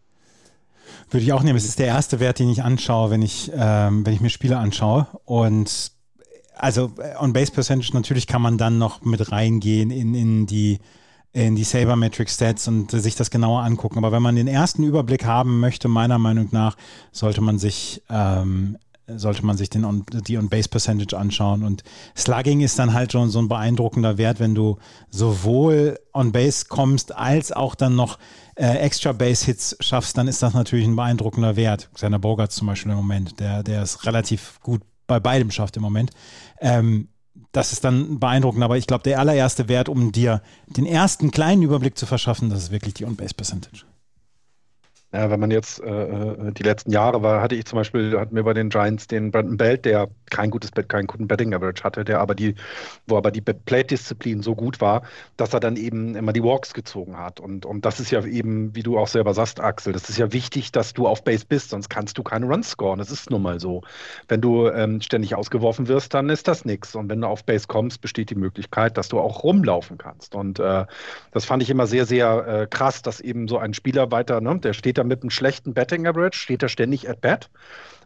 Würde ich auch nehmen. Es ist der erste Wert, den ich anschaue, wenn ich, ähm, wenn ich mir Spiele anschaue. Und also äh, on Base Percentage natürlich kann man dann noch mit reingehen in, in die in die Sabermetric Stats und sich das genauer angucken. Aber wenn man den ersten Überblick haben möchte, meiner Meinung nach, sollte man sich ähm, sollte man sich den on, die On-Base-Percentage anschauen. Und Slugging ist dann halt schon so ein beeindruckender Wert, wenn du sowohl On-Base kommst, als auch dann noch äh, Extra-Base-Hits schaffst, dann ist das natürlich ein beeindruckender Wert. Seiner Bogart zum Beispiel im Moment, der, der ist relativ gut bei beidem schafft im Moment. Ähm, das ist dann beeindruckend, aber ich glaube, der allererste Wert, um dir den ersten kleinen Überblick zu verschaffen, das ist wirklich die On-Base-Percentage. Ja, wenn man jetzt äh, äh, die letzten Jahre war, hatte ich zum Beispiel, hatten wir bei den Giants den Brandon Belt, der kein gutes Bett, keinen guten Betting Average hatte, der aber die, wo aber die Plate-Disziplin so gut war, dass er dann eben immer die Walks gezogen hat. Und, und das ist ja eben, wie du auch selber sagst, Axel, das ist ja wichtig, dass du auf Base bist, sonst kannst du keine Runs scoren. Das ist nun mal so. Wenn du ähm, ständig ausgeworfen wirst, dann ist das nichts. Und wenn du auf Base kommst, besteht die Möglichkeit, dass du auch rumlaufen kannst. Und äh, das fand ich immer sehr, sehr äh, krass, dass eben so ein Spieler weiter, ne, der steht da mit einem schlechten Betting Average, steht er ständig at bat.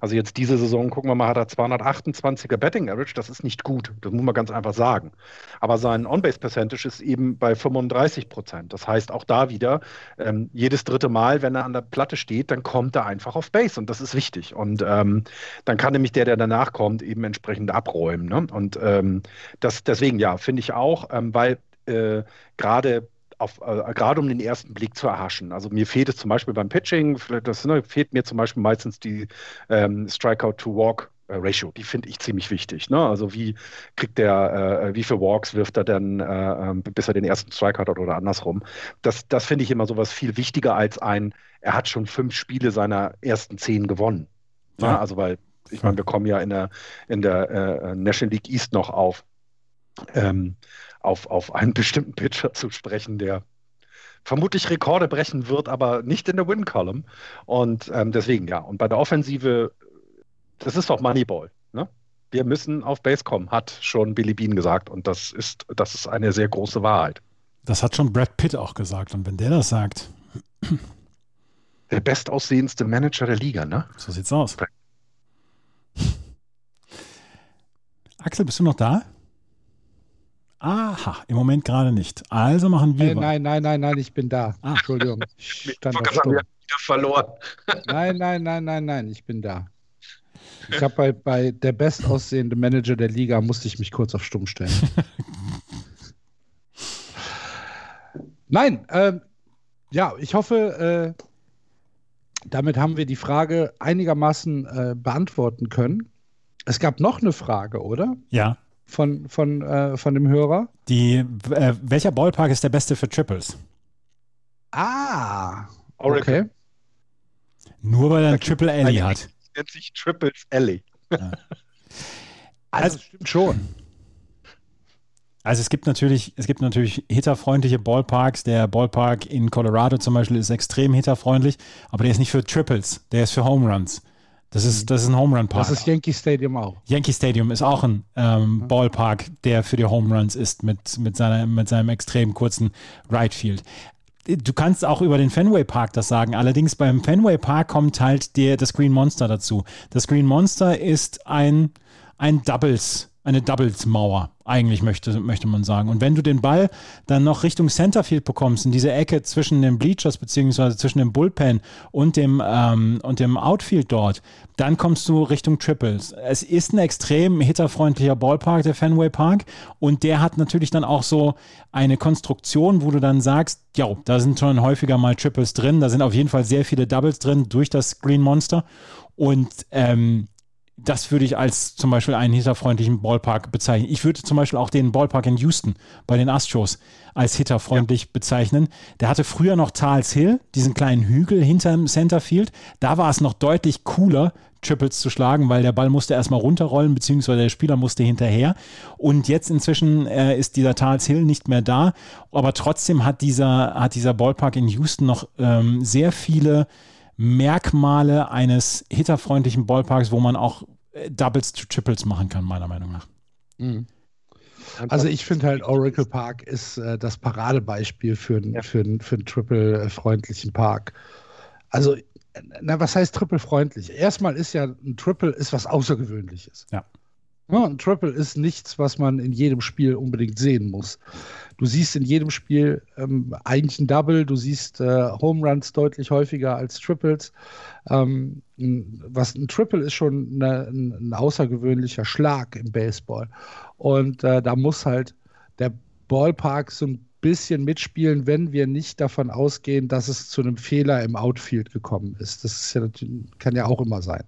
Also jetzt diese Saison, gucken wir mal, hat er 228er Betting Average, das ist nicht gut, das muss man ganz einfach sagen. Aber sein On-Base Percentage ist eben bei 35 Prozent. Das heißt auch da wieder, ähm, jedes dritte Mal, wenn er an der Platte steht, dann kommt er einfach auf Base und das ist wichtig. Und ähm, dann kann nämlich der, der danach kommt, eben entsprechend abräumen. Ne? Und ähm, das, deswegen ja, finde ich auch, ähm, weil äh, gerade auf, äh, gerade um den ersten Blick zu erhaschen. Also mir fehlt es zum Beispiel beim Pitching, das ne, fehlt mir zum Beispiel meistens die ähm, Strikeout-to-Walk. Äh, Ratio, die finde ich ziemlich wichtig. Ne? Also wie kriegt der, äh, wie viele Walks wirft er denn, äh, ähm, bis er den ersten Strikeout hat oder andersrum. Das, das finde ich immer sowas viel wichtiger als ein, er hat schon fünf Spiele seiner ersten zehn gewonnen. Ne? Ja. Ne? Also weil, ich meine, wir kommen ja in der, in der äh, National League East noch auf. Ähm, auf, auf einen bestimmten Pitcher zu sprechen, der vermutlich Rekorde brechen wird, aber nicht in der Win-Column. Und ähm, deswegen, ja. Und bei der Offensive, das ist doch Moneyball. Ne? Wir müssen auf Base kommen, hat schon Billy Bean gesagt. Und das ist, das ist eine sehr große Wahrheit. Das hat schon Brad Pitt auch gesagt. Und wenn der das sagt. Der bestaussehendste Manager der Liga, ne? So sieht's aus. Axel, bist du noch da? Aha, im Moment gerade nicht. Also machen wir. Nein, nein, nein, nein, nein, ich bin da. Ah. Entschuldigung. Ich stand Stumm. wieder verloren. nein, nein, nein, nein, nein, ich bin da. Ich habe bei, bei der bestaussehende Manager der Liga musste ich mich kurz auf Stumm stellen. nein, ähm, ja, ich hoffe, äh, damit haben wir die Frage einigermaßen äh, beantworten können. Es gab noch eine Frage, oder? Ja von, von, äh, von dem Hörer. Die, äh, welcher Ballpark ist der beste für Triples? Ah, Oracle. Okay. Nur weil er ein Triple Alley hat. Nennt sich Triples Alley. Ja. Also, also stimmt schon. Also es gibt natürlich, es gibt natürlich hitterfreundliche Ballparks. Der Ballpark in Colorado zum Beispiel ist extrem hitterfreundlich, aber der ist nicht für Triples, der ist für Home Runs. Das ist, das ist ein Home Run Park. Das ist Yankee Stadium auch. Yankee Stadium ist auch ein ähm, Ballpark, der für die Home Runs ist mit, mit, seiner, mit seinem extrem kurzen Right Field. Du kannst auch über den Fenway Park das sagen. Allerdings beim Fenway Park kommt halt der, das Green Monster dazu. Das Green Monster ist ein, ein Doubles eine Doubles-Mauer, eigentlich möchte, möchte man sagen. Und wenn du den Ball dann noch Richtung Centerfield bekommst, in diese Ecke zwischen den Bleachers beziehungsweise zwischen dem Bullpen und dem, ähm, und dem Outfield dort, dann kommst du Richtung Triples. Es ist ein extrem hitterfreundlicher Ballpark, der Fenway Park, und der hat natürlich dann auch so eine Konstruktion, wo du dann sagst, ja, da sind schon häufiger mal Triples drin, da sind auf jeden Fall sehr viele Doubles drin durch das Green Monster. Und ähm, das würde ich als zum Beispiel einen hitterfreundlichen Ballpark bezeichnen. Ich würde zum Beispiel auch den Ballpark in Houston bei den Astros als hitterfreundlich ja. bezeichnen. Der hatte früher noch Tals Hill, diesen kleinen Hügel hinterm Centerfield. Da war es noch deutlich cooler, Triples zu schlagen, weil der Ball musste erstmal runterrollen, beziehungsweise der Spieler musste hinterher. Und jetzt inzwischen äh, ist dieser Tals Hill nicht mehr da. Aber trotzdem hat dieser, hat dieser Ballpark in Houston noch ähm, sehr viele Merkmale eines hitterfreundlichen Ballparks, wo man auch äh, Doubles zu Triples machen kann, meiner Meinung nach. Mhm. Also ich finde halt Oracle Park ist äh, das Paradebeispiel für, ja. für, für einen Triple-freundlichen Park. Also, na, was heißt Triple-freundlich? Erstmal ist ja ein Triple ist was Außergewöhnliches. Ja. Ja, ein Triple ist nichts, was man in jedem Spiel unbedingt sehen muss. Du siehst in jedem Spiel ähm, eigentlich ein Double, du siehst äh, Home Runs deutlich häufiger als Triples. Ähm, was ein Triple ist schon eine, ein, außergewöhnlicher Schlag im Baseball. Und äh, da muss halt der Ballpark so ein bisschen mitspielen, wenn wir nicht davon ausgehen, dass es zu einem Fehler im Outfield gekommen ist. Das ist ja, kann ja auch immer sein,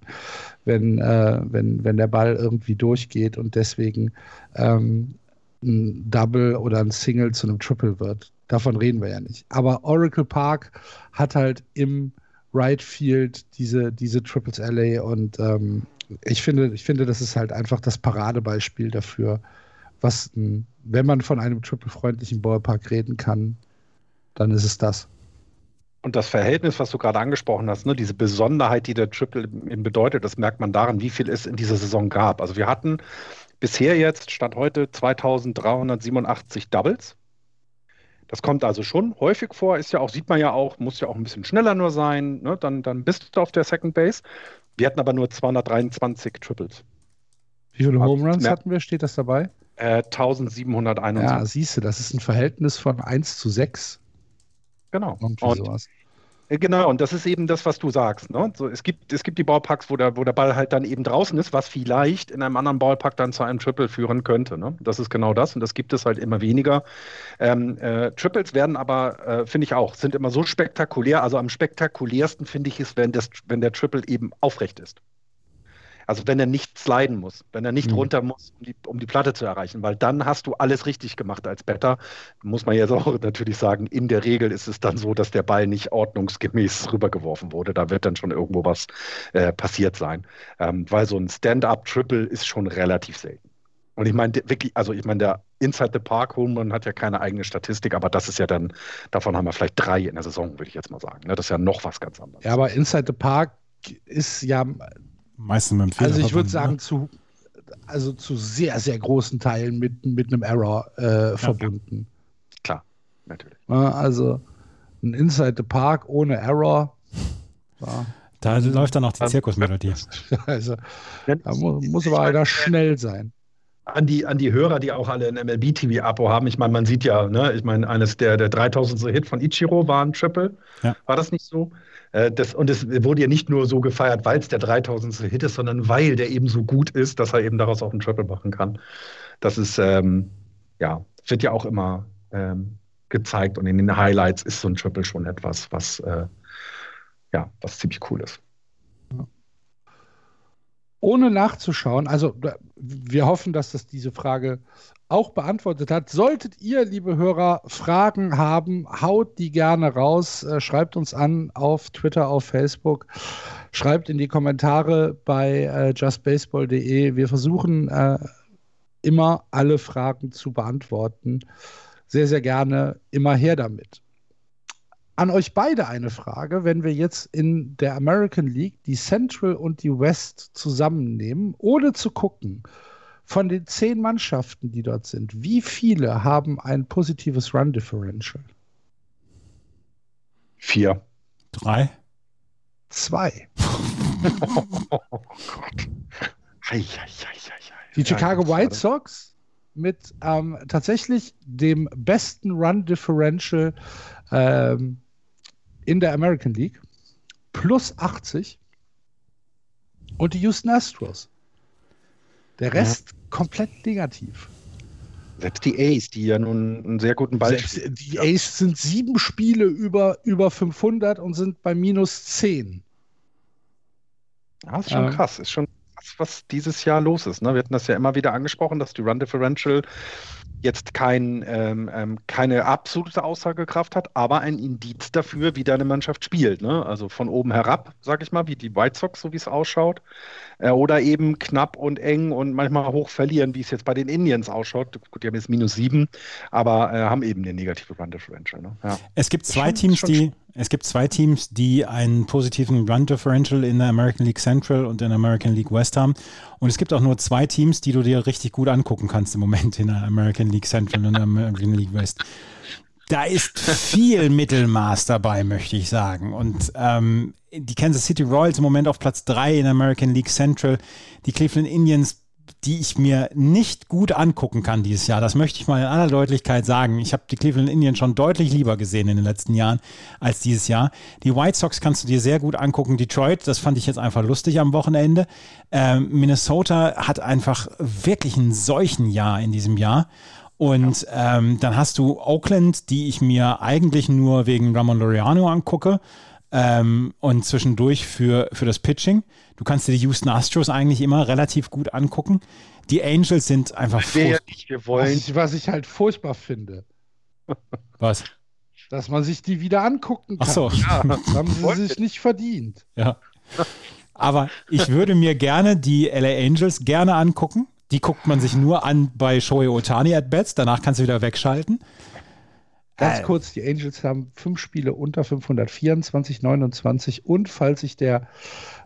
wenn, äh, wenn, wenn der Ball irgendwie durchgeht und deswegen ähm, ein Double oder ein Single zu einem Triple wird. Davon reden wir ja nicht. Aber Oracle Park hat halt im Right Field diese, diese Triples LA und ähm, ich finde, ich finde, das ist halt einfach das Paradebeispiel dafür, was, ein, wenn man von einem triple-freundlichen Ballpark reden kann, dann ist es das. Und das Verhältnis, was du gerade angesprochen hast, ne, diese Besonderheit, die der Triple eben bedeutet, das merkt man daran, wie viel es in dieser Saison gab. Also wir hatten bisher jetzt, statt heute, 2387 Doubles. Das kommt also schon häufig vor, ist ja auch, sieht man ja auch, muss ja auch ein bisschen schneller nur sein, ne? dann, dann bist du auf der Second Base. Wir hatten aber nur 223 Triples. Wie viele Home Runs hatten wir? Steht das dabei? Äh, 1771. Ja, siehst du, das ist ein Verhältnis von 1 zu 6. Genau. Und, sowas. Äh, genau, und das ist eben das, was du sagst. Ne? So, es, gibt, es gibt die Ballparks, wo der, wo der Ball halt dann eben draußen ist, was vielleicht in einem anderen Ballpark dann zu einem Triple führen könnte. Ne? Das ist genau das und das gibt es halt immer weniger. Ähm, äh, Triples werden aber, äh, finde ich auch, sind immer so spektakulär. Also am spektakulärsten finde ich es, wenn, das, wenn der Triple eben aufrecht ist. Also wenn er nicht sliden muss, wenn er nicht mhm. runter muss, um die, um die Platte zu erreichen, weil dann hast du alles richtig gemacht als Better. Muss man jetzt auch natürlich sagen, in der Regel ist es dann so, dass der Ball nicht ordnungsgemäß rübergeworfen wurde. Da wird dann schon irgendwo was äh, passiert sein. Ähm, weil so ein Stand-up-Triple ist schon relativ selten. Und ich meine wirklich, also ich meine, der Inside the Park Home hat ja keine eigene Statistik, aber das ist ja dann, davon haben wir vielleicht drei in der Saison, würde ich jetzt mal sagen. Ne? Das ist ja noch was ganz anderes. Ja, aber Inside the Park ist ja Meistens mit dem Fehler. Also ich würde sagen, ne? zu, also zu sehr, sehr großen Teilen mit, mit einem Error äh, ja, verbunden. Ja. Klar, natürlich. Also ein Inside the Park ohne Error. Ja. Da läuft dann auch die Zirkusmelodie. Also, da muss, muss aber einer schnell sein. An die, an die Hörer, die auch alle ein MLB-TV-Abo haben, ich meine, man sieht ja, ne, ich meine, eines der, der 3000. Hit von Ichiro war ein Triple. Ja. War das nicht so? Äh, das, und es wurde ja nicht nur so gefeiert, weil es der 3000. Hit ist, sondern weil der eben so gut ist, dass er eben daraus auch einen Triple machen kann. Das ist, ähm, ja, wird ja auch immer ähm, gezeigt und in den Highlights ist so ein Triple schon etwas, was, äh, ja, was ziemlich cool ist. ohne nachzuschauen, also wir hoffen, dass das diese Frage auch beantwortet hat. Solltet ihr, liebe Hörer, Fragen haben, haut die gerne raus. Äh, schreibt uns an auf Twitter, auf Facebook. Schreibt in die Kommentare bei äh, justbaseball.de. Wir versuchen äh, immer alle Fragen zu beantworten. Sehr, sehr gerne. Immer her damit. An euch beide eine Frage, wenn wir jetzt in der American League die Central und die West zusammennehmen, ohne zu gucken, von den zehn Mannschaften, die dort sind, wie viele haben ein positives Run Differential? Vier. Drei. Zwei. oh Gott. Ei, ei, ei, die Chicago White Sox mit ähm, tatsächlich dem besten Run Differential ähm, in der American League. Plus 80. Und die Houston Astros der Rest ja. komplett negativ. Selbst die Ace, die ja nun einen sehr guten Ball Selbst Die Ace sind sieben Spiele über, über 500 und sind bei minus 10. Ja, ist schon ähm, krass. Ist schon krass, was dieses Jahr los ist. Ne? Wir hatten das ja immer wieder angesprochen, dass die Run Differential jetzt kein, ähm, ähm, keine absolute Aussagekraft hat, aber ein Indiz dafür, wie deine Mannschaft spielt. Ne? Also von oben herab, sag ich mal, wie die White Sox, so wie es ausschaut. Äh, oder eben knapp und eng und manchmal hoch verlieren, wie es jetzt bei den Indians ausschaut. Gut, die haben jetzt minus sieben, aber äh, haben eben eine negative Run Differential. Ne? Ja. Es gibt zwei schon, Teams, die es gibt zwei Teams, die einen positiven Run Differential in der American League Central und in der American League West haben. Und es gibt auch nur zwei Teams, die du dir richtig gut angucken kannst im Moment in der American League Central und American League West. Da ist viel Mittelmaß dabei, möchte ich sagen. Und ähm, die Kansas City Royals im Moment auf Platz 3 in American League Central, die Cleveland Indians die ich mir nicht gut angucken kann dieses Jahr. Das möchte ich mal in aller Deutlichkeit sagen. Ich habe die Cleveland Indians schon deutlich lieber gesehen in den letzten Jahren als dieses Jahr. Die White Sox kannst du dir sehr gut angucken. Detroit, das fand ich jetzt einfach lustig am Wochenende. Ähm, Minnesota hat einfach wirklich ein solchen Jahr in diesem Jahr. Und ähm, dann hast du Oakland, die ich mir eigentlich nur wegen Ramon Laureano angucke ähm, und zwischendurch für, für das Pitching. Du kannst dir die Houston Astros eigentlich immer relativ gut angucken. Die Angels sind einfach wollen. Was ich, was ich halt furchtbar finde. Was? Dass man sich die wieder angucken kann. Ach so. Ja, haben sie sich nicht verdient. Ja. Aber ich würde mir gerne die LA Angels gerne angucken. Die guckt man sich nur an bei Shohei Otani at Bats. Danach kannst du wieder wegschalten. Ganz äh. kurz, die Angels haben fünf Spiele unter 524, 29 und falls sich der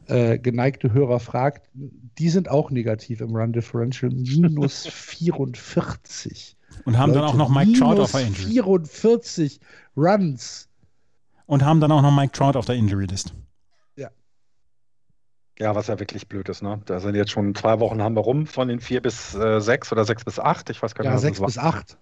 äh, geneigte Hörer fragt, die sind auch negativ im Run Differential, minus 44. Und haben Leute, dann auch noch Mike Trout auf der Injury. 44 Runs. Und haben dann auch noch Mike Trout auf der Injury List. Ja. Ja, was ja wirklich blöd ist, ne? Da sind jetzt schon zwei Wochen haben wir rum von den vier bis äh, sechs oder sechs bis acht. Ich weiß gar nicht, ja, was sechs bis acht.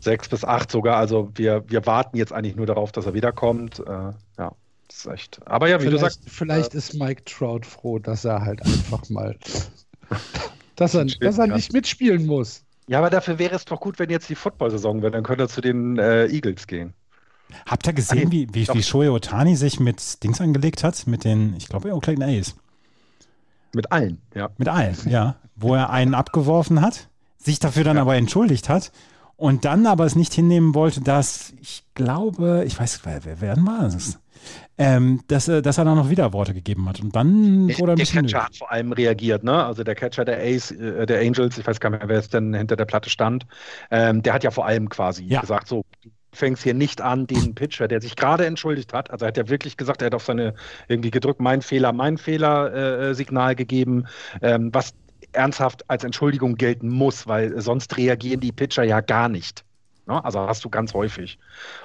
Sechs bis acht sogar. Also wir, wir warten jetzt eigentlich nur darauf, dass er wiederkommt. Äh, ja ist echt. Aber ja, wie vielleicht, du sagst. Vielleicht äh, ist Mike Trout froh, dass er halt einfach mal. dass er, dass er nicht mitspielen muss. Ja, aber dafür wäre es doch gut, wenn jetzt die Football-Saison wäre, dann könnte er zu den äh, Eagles gehen. Habt ihr gesehen, Ach, wie, wie, wie Shohei Otani sich mit Dings angelegt hat? Mit den, ich glaube, Oakland A's. Mit allen, ja. Mit allen, ja. Wo er einen abgeworfen hat, sich dafür dann ja. aber entschuldigt hat und dann aber es nicht hinnehmen wollte, dass, ich glaube, ich weiß, wer, wer war das? ähm, dass, dass er dann noch wieder Worte gegeben hat. Und dann wurde er Der Catcher hat vor allem reagiert, ne? Also der Catcher der Ace, äh, der Angels, ich weiß gar nicht mehr, wer es denn hinter der Platte stand, ähm, der hat ja vor allem quasi ja. gesagt, so, fängst hier nicht an, den Pitcher, der sich gerade entschuldigt hat, also er hat ja wirklich gesagt, er hat auf seine irgendwie gedrückt, mein Fehler, mein Fehler äh, Signal gegeben, ähm, was ernsthaft als Entschuldigung gelten muss, weil sonst reagieren die Pitcher ja gar nicht. Ne? Also hast du ganz häufig.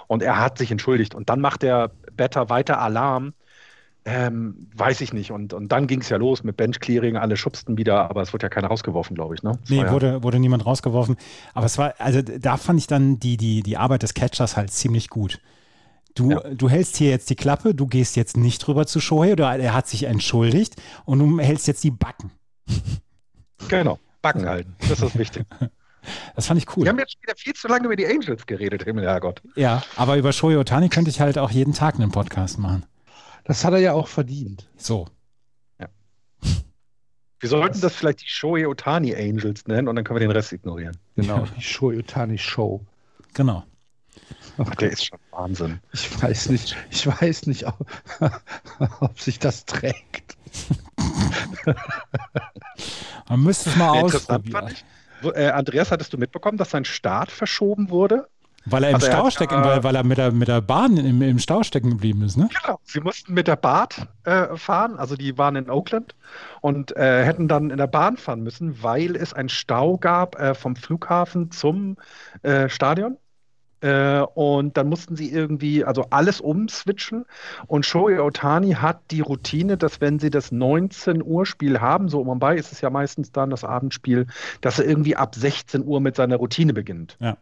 Und er hat sich entschuldigt. Und dann macht der Better weiter Alarm. Ähm, weiß ich nicht. Und, und dann ging es ja los mit Bench-Clearing, alle schubsten wieder, aber es wurde ja keiner rausgeworfen, glaube ich. Ne? nee, ja wurde, wurde niemand rausgeworfen. Aber es war, also da fand ich dann die, die, die Arbeit des Catchers halt ziemlich gut. Du, ja. du hältst hier jetzt die Klappe, du gehst jetzt nicht rüber zu Shohei oder er hat sich entschuldigt und du hältst jetzt die Backen. Genau, Backen halten. Das ist wichtig. Das fand ich cool. Wir haben jetzt wieder viel zu lange über die Angels geredet, Himmel, Herrgott. Ja, aber über Shohei Otani könnte ich halt auch jeden Tag einen Podcast machen. Das hat er ja auch verdient. So. Ja. Wir sollten das vielleicht die Shohei Otani Angels nennen und dann können wir den Rest ignorieren. Genau, die Shohei Otani Show. Genau. Ach, der ist schon Wahnsinn. Ich weiß nicht, ich weiß nicht, ob, ob sich das trägt. Man müsste es mal Ja, ausprobieren. Äh, Andreas, hattest du mitbekommen, dass sein Start verschoben wurde? Weil er im Also Stau stecken, äh, weil, weil er mit der, mit der Bahn im, im Stau stecken geblieben ist, ne? Genau. Sie mussten mit der Bahn äh, fahren, also die waren in Oakland und äh, hätten dann in der Bahn fahren müssen, weil es einen Stau gab äh, vom Flughafen zum äh, Stadion. Äh, und dann mussten sie irgendwie, also alles umswitchen. Und Shohei Otani hat die Routine, dass wenn sie das 19 Uhr Spiel haben, so um und bei ist es ja meistens dann das Abendspiel, dass er irgendwie ab 16 Uhr mit seiner Routine beginnt. Ja.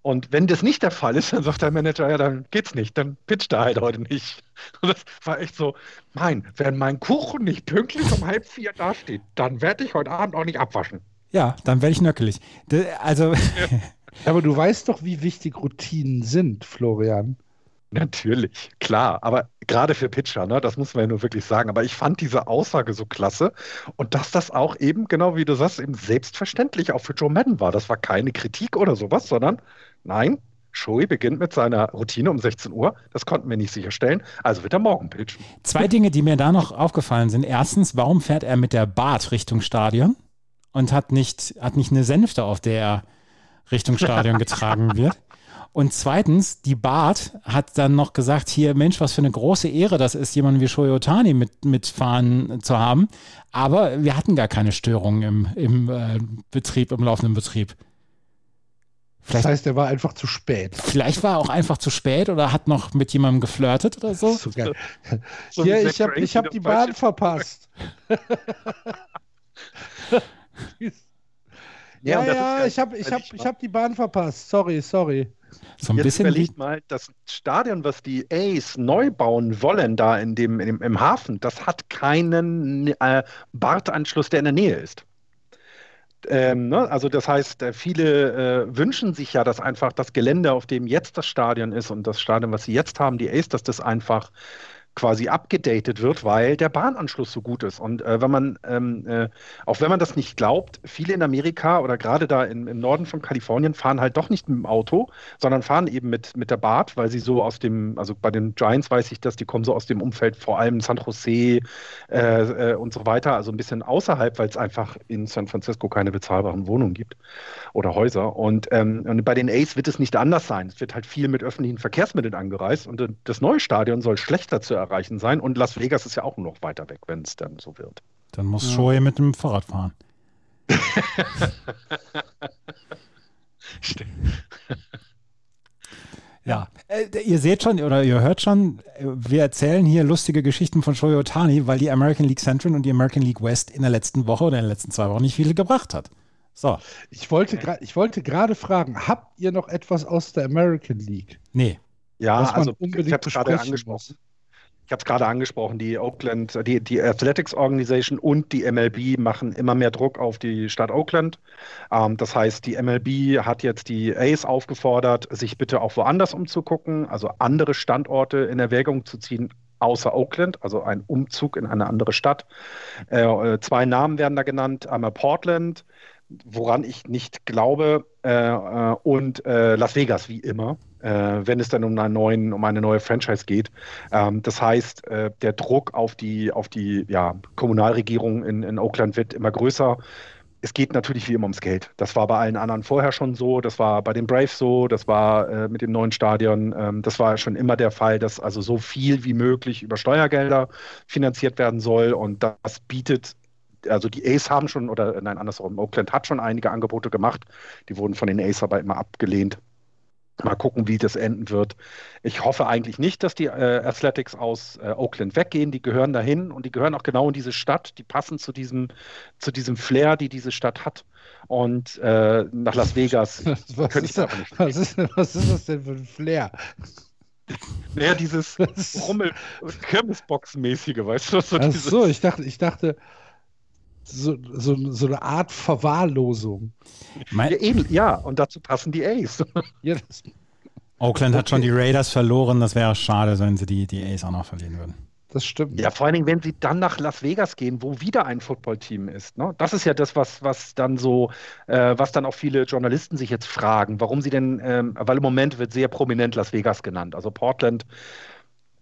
Und wenn das nicht der Fall ist, dann sagt der Manager, ja, dann geht's nicht, dann pitcht er halt heute nicht. Und das war echt so, mein, wenn mein Kuchen nicht pünktlich um halb vier dasteht, dann werde ich heute Abend auch nicht abwaschen. Ja, dann werde ich nöckelig. Also, Aber du weißt doch, wie wichtig Routinen sind, Florian. Natürlich, klar, aber gerade für Pitcher, ne, das muss man ja nur wirklich sagen. Aber ich fand diese Aussage so klasse und dass das auch eben, genau wie du sagst, eben selbstverständlich auch für Joe Madden war. Das war keine Kritik oder sowas, sondern nein, Shoei beginnt mit seiner Routine um 16 Uhr. Das konnten wir nicht sicherstellen, also wird er morgen pitchen. zwei Dinge, die mir da noch aufgefallen sind. Erstens, warum fährt er mit der Bahn Richtung Stadion und hat nicht, hat nicht eine Sänfte, auf der er Richtung Stadion getragen wird? Und zweitens, die Bart hat dann noch gesagt, hier, Mensch, was für eine große Ehre das ist, jemanden wie Shohei Otani mit, mitfahren zu haben. Aber wir hatten gar keine Störungen im, im äh, Betrieb, im laufenden Betrieb. Das Vielleicht, heißt, er war einfach zu spät. vielleicht war er auch einfach zu spät oder hat noch mit jemandem geflirtet oder so. So geil. So Hier, wie ich habe hab die Bahn verpasst. Ja, Ja, ja, ich habe ich hab, ich hab die Bahn verpasst. Sorry, sorry. So ein Jetzt bisschen wie, überlegt mal, das Stadion, was die A's neu bauen wollen, da in dem, in dem, im Hafen, das hat keinen äh, Bartanschluss, der in der Nähe ist. Ähm, ne? Also das heißt, äh, viele äh, wünschen sich ja, dass einfach das Gelände, auf dem jetzt das Stadion ist und das Stadion, was sie jetzt haben, die A's, dass das einfach quasi abgedatet wird, weil der Bahnanschluss so gut ist. Und äh, wenn man, ähm, äh, auch wenn man das nicht glaubt, viele in Amerika oder gerade da in, im Norden von Kalifornien fahren halt doch nicht mit dem Auto, sondern fahren eben mit, mit der Bahn, weil sie so aus dem, also bei den Giants weiß ich das, die kommen so aus dem Umfeld, vor allem San Jose äh, äh, und so weiter, also ein bisschen außerhalb, weil es einfach in San Francisco keine bezahlbaren Wohnungen gibt oder Häuser. Und, ähm, und bei den A's wird es nicht anders sein. Es wird halt viel mit öffentlichen Verkehrsmitteln angereist und äh, das neue Stadion soll schlechter zu erreichen sein. Und Las Vegas ist ja auch noch weiter weg, wenn es dann so wird. dann muss Shoei mit dem Fahrrad fahren. Ja, äh, ihr seht schon oder ihr hört schon, äh, wir erzählen hier lustige Geschichten von Shohei Otani, weil die American League Central und die American League West in der letzten Woche oder in den letzten zwei Wochen nicht viele gebracht hat. So, Ich wollte, ich wollte gerade fragen, habt ihr noch etwas aus der American League? nee. Ja, also unbedingt ich habe gerade angesprochen. Ich habe es gerade angesprochen, die Oakland, die, die Athletics Organization und die MLB machen immer mehr Druck auf die Stadt Oakland. Ähm, das heißt, die MLB hat jetzt die A's aufgefordert, sich bitte auch woanders umzugucken, also andere Standorte in Erwägung zu ziehen, außer Oakland, also ein Umzug in eine andere Stadt. Äh, äh, zwei Namen werden da genannt, einmal Portland, woran ich nicht glaube, äh, äh, und äh, Las Vegas, wie immer, wenn es dann um, einen neuen, um eine neue Franchise geht. Ähm, das heißt, äh, der Druck auf die, auf die ja, Kommunalregierung in, in Oakland wird immer größer. Es geht natürlich wie immer ums Geld. Das war bei allen anderen vorher schon so, das war bei den Braves so, das war äh, mit dem neuen Stadion, ähm, das war schon immer der Fall, dass also so viel wie möglich über Steuergelder finanziert werden soll und das bietet also die Ace haben schon, oder nein, andersrum, Oakland hat schon einige Angebote gemacht. Die wurden von den Ace aber immer abgelehnt. Mal gucken, wie das enden wird. Ich hoffe eigentlich nicht, dass die äh, Athletics aus äh, Oakland weggehen. Die gehören dahin und die gehören auch genau in diese Stadt. Die passen zu diesem, zu diesem Flair, die diese Stadt hat. Und äh, nach Las Vegas Was könnte ich ist, da nicht. was, ist, was ist das denn für ein Flair? Naja, dieses Rummel, Kirmesbox-mäßige, weißt du? So Ach so, ich dachte, ich dachte, so, so, so eine Art Verwahrlosung. Mein, ja, eben, ja, und dazu passen die Ace. Ja, das, Oakland hat schon die Raiders verloren. Das wäre schade, wenn sie die, die A's auch noch verlieren würden. das stimmt. Ja, vor allen Dingen, wenn sie dann nach Las Vegas gehen, wo wieder ein Footballteam ist. Ne? Das ist ja das, was, was dann so, äh, was dann auch viele Journalisten sich jetzt fragen, warum sie denn, ähm, weil im Moment wird sehr prominent Las Vegas genannt. Also Portland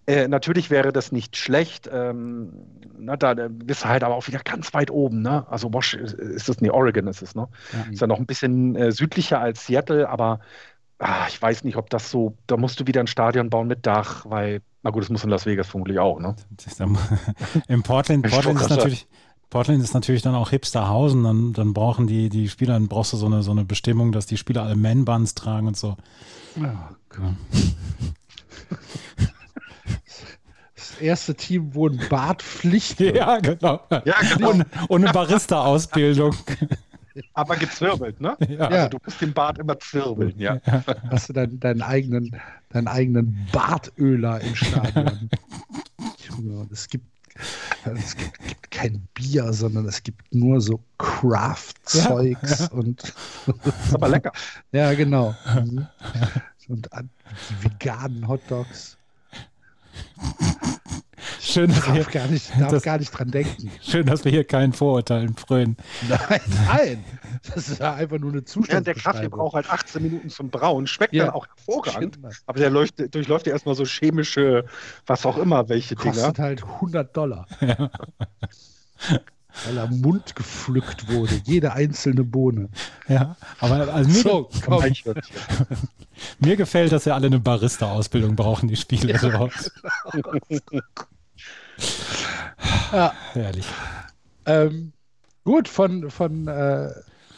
äh, natürlich wäre das nicht schlecht. Ähm, na, da bist du halt aber auch wieder ganz weit oben. Ne? Also Wash ist, ist das, nee, Oregon ist es. Ne? Ja. Ist ja noch ein bisschen äh, südlicher als Seattle, aber ach, ich weiß nicht, ob das so, da musst du wieder ein Stadion bauen mit Dach, weil, na gut, das muss in Las Vegas vermutlich auch. Ne? In Portland, Portland ist natürlich... Portland ist natürlich dann auch Hipsterhausen, dann, dann brauchen die, die Spieler, dann brauchst du so eine, so eine Bestimmung, dass die Spieler alle Man-Buns tragen und so. Ja, ja erste Team, wo ein Bart Pflicht wird. Ja, genau. Ja, genau. Und, und eine Barista-Ausbildung. Aber gezwirbelt, ne? Ja. Also du musst den Bart immer zwirbeln, ja. Hast du dann deinen eigenen, deinen eigenen Bartöler im Stadion. es gibt es gibt, gibt, kein Bier, sondern es gibt nur so Craft-Zeugs ja, ja. und. ist aber lecker. Ja, genau. Und die veganen Hotdogs. Schön, dass darf, wir, gar nicht, darf das, gar nicht dran denken. Schön, dass wir hier keinen Vorurteilen frönen. Nein, nein. Das ist ja einfach nur eine Zustand. Ja, der Kaffee braucht halt 18 Minuten zum Brauen. Schmeckt ja. dann auch hervorragend. Aber der läuft, durchläuft ja erstmal so chemische, was auch immer, welche Kostet Dinger. Kostet halt 100 Dollar. Ja. Weil er Mund gepflückt wurde, jede einzelne Bohne. Ja, aber also mir, so, komm. mir gefällt, dass sie alle eine Barista-Ausbildung brauchen, die Spieler ja. ja. Herrlich. Ähm, gut, von, von, äh,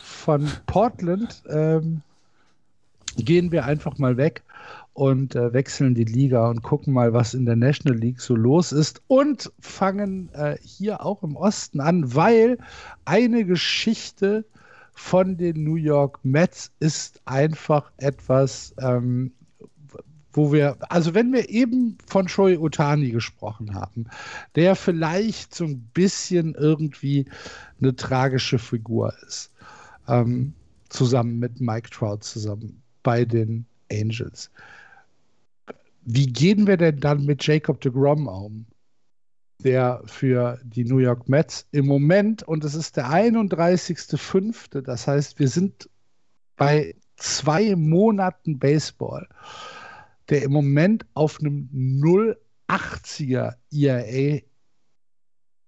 von Portland ähm, gehen wir einfach mal weg und äh, wechseln die Liga und gucken mal, was in der National League so los ist und fangen äh, hier auch im Osten an, weil eine Geschichte von den New York Mets ist einfach etwas, ähm, wo wir, also wenn wir eben von Shoei Otani gesprochen haben, der vielleicht so ein bisschen irgendwie eine tragische Figur ist, ähm, zusammen mit Mike Trout zusammen bei den Angels. Wie gehen wir denn dann mit Jacob de Grom um? Der für die New York Mets im Moment, und es ist der 31.05., das heißt, wir sind bei zwei Monaten Baseball der im Moment auf einem 0,80er ERA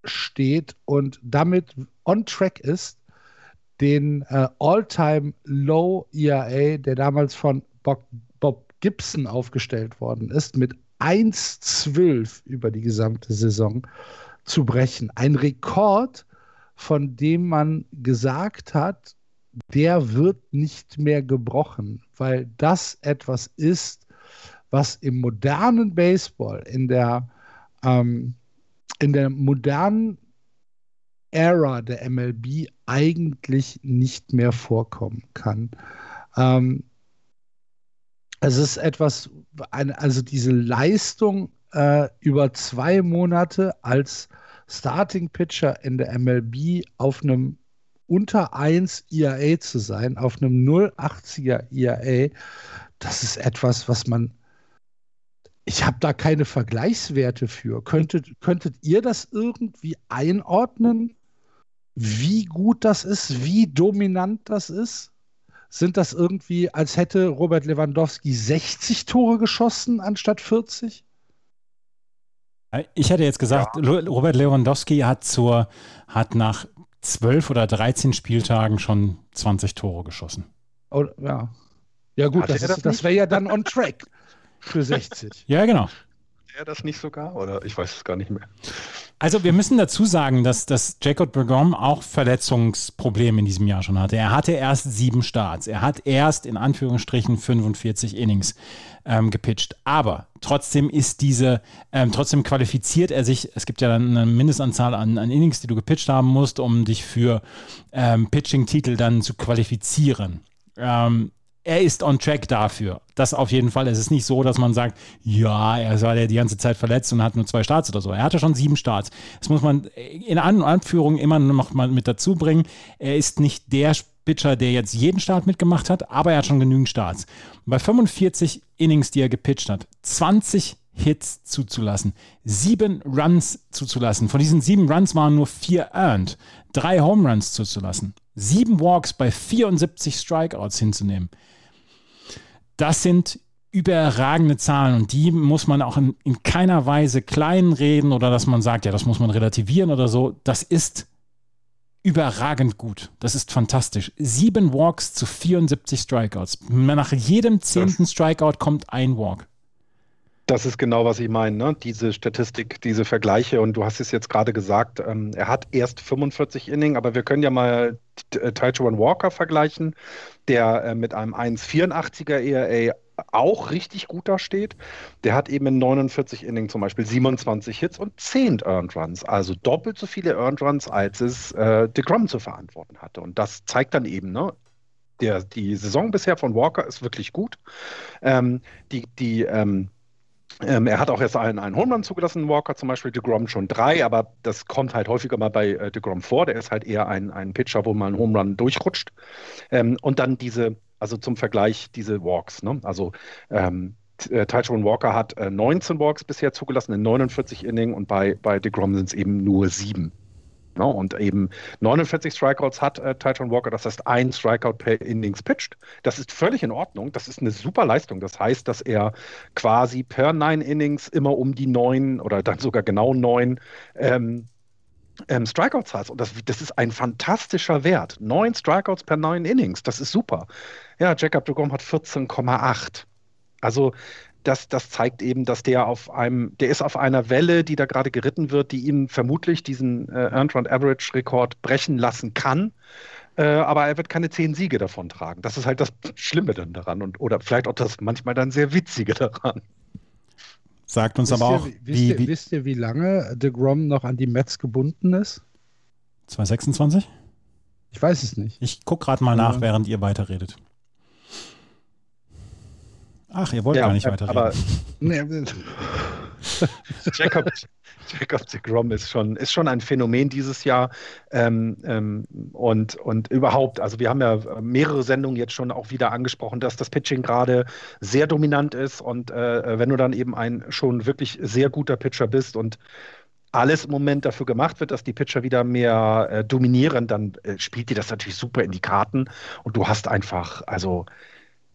steht und damit on track ist, den äh, All-Time Low ERA, der damals von Bob, Gibson aufgestellt worden ist, mit 1,12 über die gesamte Saison zu brechen. Ein Rekord, von dem man gesagt hat, der wird nicht mehr gebrochen, weil das etwas ist, was im modernen Baseball, in der, ähm, in der modernen Ära der MLB eigentlich nicht mehr vorkommen kann. Ähm, es ist etwas, also diese Leistung äh, über zwei Monate als Starting Pitcher in der MLB auf einem unter 1 ERA zu sein, auf einem 0,80er ERA, das ist etwas, was man ich habe da keine Vergleichswerte für. Könntet, könntet ihr das irgendwie einordnen, wie gut das ist, wie dominant das ist? Sind das irgendwie, als hätte Robert Lewandowski 60 Tore geschossen anstatt 40? Ich hätte jetzt gesagt, ja. Robert Lewandowski hat zur, hat nach 12 oder 13 Spieltagen schon 20 Tore geschossen. Oh, ja. Ja, gut, das, das, das wäre ja dann on track. Für 60. ja, genau. Er das nicht sogar? Oder ich weiß es gar nicht mehr. Also wir müssen dazu sagen, dass, dass Jacob Bergom auch Verletzungsprobleme in diesem Jahr schon hatte. Er hatte erst sieben Starts. Er hat erst in Anführungsstrichen 45 Innings ähm, gepitcht. Aber trotzdem ist diese, ähm, trotzdem qualifiziert er sich, es gibt ja dann eine Mindestanzahl an, an Innings, die du gepitcht haben musst, um dich für ähm, Pitching-Titel dann zu qualifizieren. Ähm, er ist on track dafür. Das auf jeden Fall. Es ist nicht so, dass man sagt, ja, er war ja die ganze Zeit verletzt und hat nur zwei Starts oder so. Er hatte schon sieben Starts. Das muss man in Anführung immer noch mal mit dazu bringen. Er ist nicht der Pitcher, der jetzt jeden Start mitgemacht hat, aber er hat schon genügend Starts. bei 45 Innings, die er gepitcht hat, 20 Hits zuzulassen, sieben Runs zuzulassen. Von diesen sieben Runs waren nur vier earned, drei Home Runs zuzulassen, sieben Walks bei 74 Strikeouts hinzunehmen. Das sind überragende Zahlen und die muss man auch in, in keiner Weise kleinreden oder dass man sagt, ja, das muss man relativieren oder so. Das ist überragend gut. Das ist fantastisch. Sieben Walks zu 74 Strikeouts. Nach jedem zehnten Strikeout kommt ein Walk. Das ist genau, was ich meine, ne? diese Statistik, diese Vergleiche. Und du hast es jetzt gerade gesagt, ähm, er hat erst 45 Inning, aber wir können ja mal äh, Taijuan Walker vergleichen, der äh, mit einem 1,84er ERA auch richtig gut da steht. Der hat eben in 49 Innings zum Beispiel 27 Hits und 10 Earned Runs, also doppelt so viele Earned Runs, als es äh, DeGrom zu verantworten hatte. Und das zeigt dann eben, ne, der, die Saison bisher von Walker ist wirklich gut. Ähm, die, die ähm, ähm, er hat auch erst einen, einen Home Run zugelassen, Walker zum Beispiel, DeGrom schon drei, aber das kommt halt häufiger mal bei äh, DeGrom vor. Der ist halt eher ein, ein Pitcher, wo mal ein Home Run durchrutscht. Ähm, und dann diese, also zum Vergleich, diese Walks. Ne? Also ähm, äh, Taichung Walker hat äh, 19 Walks bisher zugelassen in 49 Innings und bei, bei DeGrom sind es eben nur sieben. Ne? Und eben 49 Strikeouts hat äh, Tyron Walker, das heißt ein Strikeout per Innings pitched. Das ist völlig in Ordnung. Das ist eine super Leistung. Das heißt, dass er quasi per Nine Innings immer um die neun oder dann sogar genau neun ähm, ähm, Strikeouts hat. Und das, das, ist ein fantastischer Wert. Neun Strikeouts per neun Innings. Das ist super. Ja, Jacob de Grom hat 14,8. Also das, das zeigt eben, dass der auf einem, der ist auf einer Welle, die da gerade geritten wird, die ihm vermutlich diesen äh, Earned Run Average Rekord brechen lassen kann. Äh, aber er wird keine zehn Siege davon tragen. Das ist halt das Schlimme dann daran und oder vielleicht auch das manchmal dann sehr Witzige daran. Sagt uns wisst aber auch, ihr, wisst, wie, ihr, wisst ihr, wie lange De Grom noch an die Mets gebunden ist? 226? Ich weiß es nicht. Ich gucke gerade mal nach, während ihr weiterredet. Ach, ihr wollt ja, gar nicht weiterreden. Aber Jacob, Jacob de Grom ist schon, ist schon ein Phänomen dieses Jahr. Ähm, ähm, und, und überhaupt, also wir haben ja mehrere Sendungen jetzt schon auch wieder angesprochen, dass das Pitching gerade sehr dominant ist. Und äh, wenn du dann eben ein schon wirklich sehr guter Pitcher bist und alles im Moment dafür gemacht wird, dass die Pitcher wieder mehr äh, dominieren, dann äh, spielt dir das natürlich super in die Karten. Und du hast einfach, also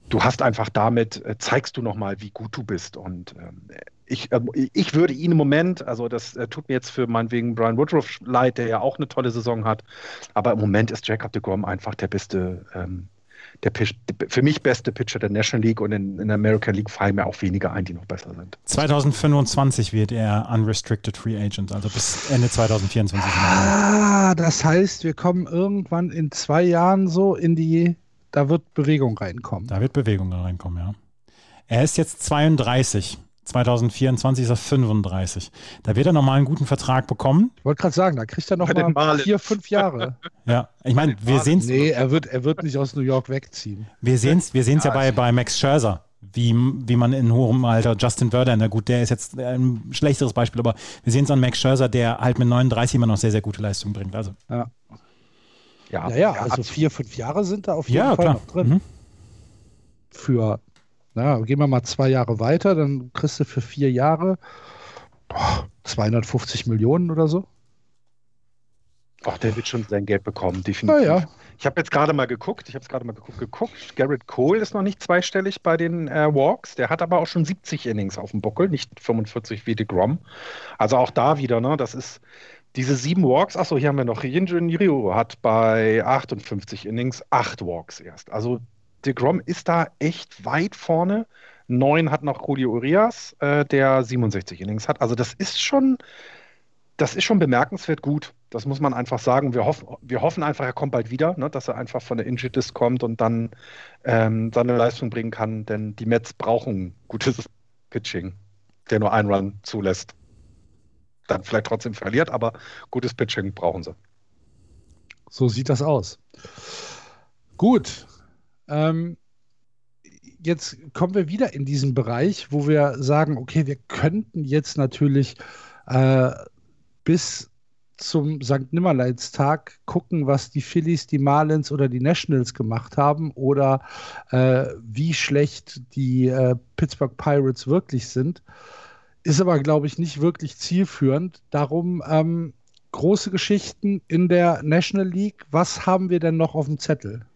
du hast einfach damit, äh, zeigst du nochmal, wie gut du bist. Und ähm, ich, äh, ich würde ihn im Moment, also das äh, tut mir jetzt für meinetwegen Brian Woodruff leid, der ja auch eine tolle Saison hat, aber im Moment ist Jacob de Grom einfach der beste, ähm, der Pitch, für mich beste Pitcher der National League und in, in der American League fallen mir auch weniger ein, die noch besser sind. 2025 wird er Unrestricted Free Agent, also bis Ende 2024. Ah, das heißt, wir kommen irgendwann in zwei Jahren so in die da wird Bewegung reinkommen. Da wird Bewegung reinkommen, ja. Er ist jetzt 32. 2024 ist er 35. Da wird er nochmal einen guten Vertrag bekommen. Ich wollte gerade sagen, da kriegt er nochmal mal vier, fünf Jahre. ja, ich meine, wir sehen es. Nee, er wird, er wird nicht aus New York wegziehen. Wir sehen es wir sehen's ja, ja bei, bei Max Scherzer, wie, wie man in hohem Alter, Justin Verlander, gut, der ist jetzt ein schlechteres Beispiel, aber wir sehen es an Max Scherzer, der halt mit 39 immer noch sehr, sehr gute Leistung bringt. Also. Ja. Ja, ja, ja also vier, fünf Jahre sind da auf jeden ja, Fall klar. noch drin. Mhm. Für, na, gehen wir mal zwei Jahre weiter, dann kriegst du für vier Jahre boah, 250 Millionen oder so. Ach, der wird schon sein Geld bekommen, definitiv. Ja. Ich habe jetzt gerade mal geguckt, ich habe es gerade mal geguckt, geguckt. Garrett Cole ist noch nicht zweistellig bei den äh, Walks, der hat aber auch schon 70 Innings auf dem Buckel, nicht 45 wie DeGrom. Also auch da wieder, ne, das ist, diese sieben Walks, achso, hier haben wir noch Yinjin Ryu, hat bei 58 Innings acht Walks erst. Also DeGrom ist da echt weit vorne. Neun hat noch Julio Urias, äh, der 67 Innings hat. Also das ist schon, das ist schon bemerkenswert gut. Das muss man einfach sagen. Wir hoffen, wir hoffen einfach, er kommt bald wieder, ne, dass er einfach von der Injured List kommt und dann ähm, seine Leistung bringen kann. Denn die Mets brauchen gutes Pitching, der nur einen Run zulässt dann vielleicht trotzdem verliert, aber gutes Pitching brauchen sie. So sieht das aus. Gut. Ähm, jetzt kommen wir wieder in diesen Bereich, wo wir sagen, okay, wir könnten jetzt natürlich äh, bis zum St. Nimmerleinstag gucken, was die Phillies, die Marlins oder die Nationals gemacht haben oder äh, wie schlecht die äh, Pittsburgh Pirates wirklich sind ist aber, glaube ich, nicht wirklich zielführend. Darum ähm, große Geschichten in der National League. Was haben wir denn noch auf dem Zettel?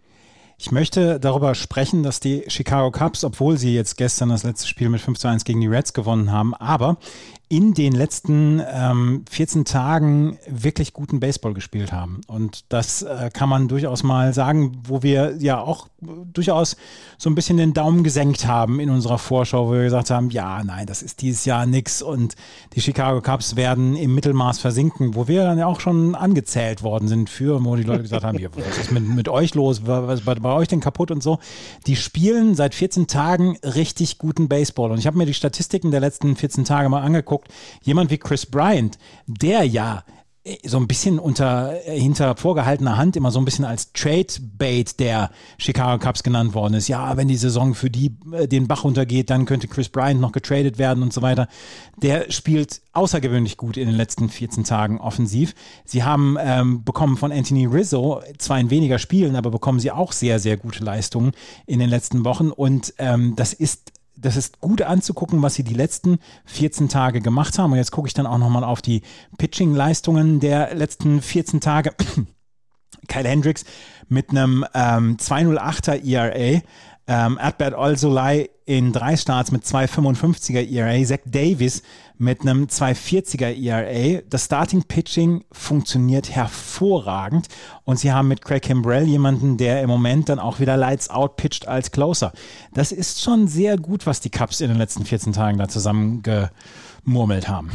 Ich möchte darüber sprechen, dass die Chicago Cubs, obwohl sie jetzt gestern das letzte Spiel mit 5 zu 1 gegen die Reds gewonnen haben, aber in den letzten ähm, 14 Tagen wirklich guten Baseball gespielt haben. Und das äh, kann man durchaus mal sagen, wo wir ja auch durchaus so ein bisschen den Daumen gesenkt haben in unserer Vorschau, wo wir gesagt haben, ja, nein, das ist dieses Jahr nix und die Chicago Cubs werden im Mittelmaß versinken, wo wir dann ja auch schon angezählt worden sind für, wo die Leute gesagt haben, ja, was ist mit, mit euch los, was ist bei, euch denn kaputt und so. Die spielen seit 14 Tagen richtig guten Baseball. Und ich habe mir die Statistiken der letzten 14 Tage mal angeguckt jemand wie Chris Bryant, der ja so ein bisschen unter äh, hinter vorgehaltener Hand immer so ein bisschen als Trade Bait der Chicago Cubs genannt worden ist. Ja, wenn die Saison für die äh, den Bach runtergeht, dann könnte Chris Bryant noch getradet werden und so weiter. Der spielt außergewöhnlich gut in den letzten 14 Tagen offensiv. Sie haben ähm, bekommen von Anthony Rizzo zwar in weniger Spielen, aber bekommen sie auch sehr sehr gute Leistungen in den letzten Wochen und ähm, das ist das ist gut anzugucken, was sie die letzten 14 Tage gemacht haben. Und jetzt gucke ich dann auch nochmal auf die Pitching-Leistungen der letzten 14 Tage. Kyle Hendricks mit einem ähm, 208er ERA, ähm, Adbert Olsolai in drei Starts mit 2,55er ERA, Zach Davis mit einem 2,40er ERA. Das Starting Pitching funktioniert hervorragend und sie haben mit Craig Kimbrell jemanden, der im Moment dann auch wieder Lights Out pitcht als Closer. Das ist schon sehr gut, was die Cubs in den letzten 14 Tagen da zusammengemurmelt haben.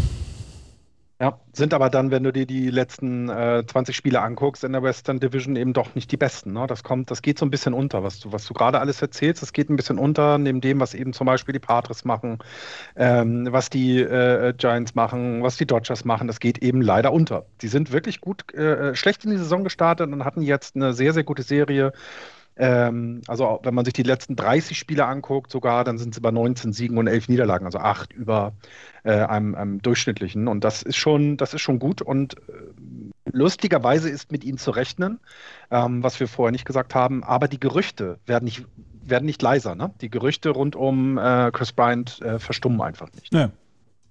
Ja, sind aber dann, wenn du dir die letzten äh, 20 Spiele anguckst in der Western Division eben doch nicht die besten. Ne? Das kommt, das geht so ein bisschen unter, was du, was du gerade alles erzählst. Das geht ein bisschen unter neben dem, was eben zum Beispiel die Padres machen, ähm, was die äh, Giants machen, was die Dodgers machen. Das geht eben leider unter. Die sind wirklich gut, äh, schlecht in die Saison gestartet und hatten jetzt eine sehr, sehr gute Serie ähm, also wenn man sich die letzten 30 Spiele anguckt, sogar, dann sind es über 19 Siegen und 11 Niederlagen, also 8 über äh, einem, einem, durchschnittlichen. Und das ist schon, das ist schon gut. Und äh, lustigerweise ist mit ihnen zu rechnen, ähm, was wir vorher nicht gesagt haben. Aber die Gerüchte werden nicht, werden nicht leiser. Ne? Die Gerüchte rund um äh, Chris Bryant äh, verstummen einfach nicht. Nee,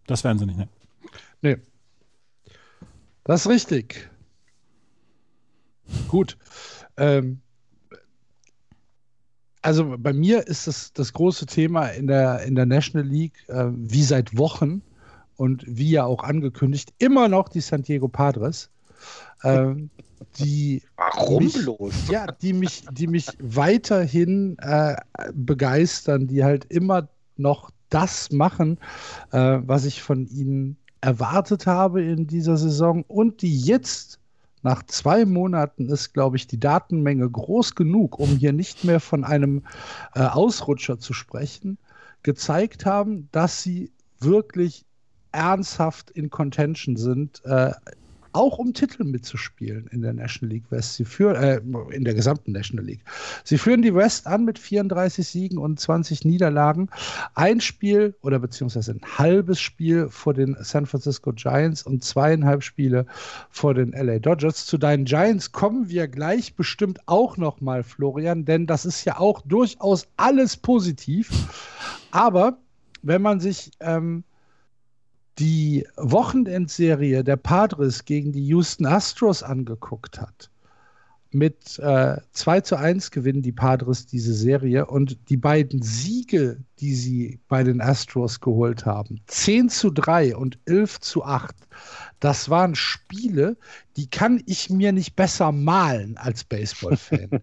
das werden sie nicht. Ne? Nee. Das ist richtig. Gut. Ähm, also bei mir ist das, das große Thema in der, in der National League, äh, wie seit Wochen und wie ja auch angekündigt, immer noch die San Diego Padres. Äh, die Warum mich, bloß? Ja, die mich, die mich weiterhin äh, begeistern, die halt immer noch das machen, äh, was ich von ihnen erwartet habe in dieser Saison und die jetzt nach zwei Monaten ist, glaube ich, die Datenmenge groß genug, um hier nicht mehr von einem äh, Ausrutscher zu sprechen, gezeigt haben, dass sie wirklich ernsthaft in Contention sind, äh, auch um Titel mitzuspielen in der National League West. Sie führen, äh, in der gesamten National League. Sie führen die West an mit 34 Siegen und 20 Niederlagen. Ein Spiel oder beziehungsweise ein halbes Spiel vor den San Francisco Giants und zweieinhalb Spiele vor den LA Dodgers. Zu deinen Giants kommen wir gleich bestimmt auch nochmal, Florian, denn das ist ja auch durchaus alles positiv. Aber wenn man sich ähm, die Wochenendserie der Padres gegen die Houston Astros angeguckt hat, mit äh, 2 zu 1 gewinnen die Padres diese Serie und die beiden Siege, die sie bei den Astros geholt haben, 10 zu 3 und 11 zu 8, das waren Spiele, die kann ich mir nicht besser malen als Baseballfan.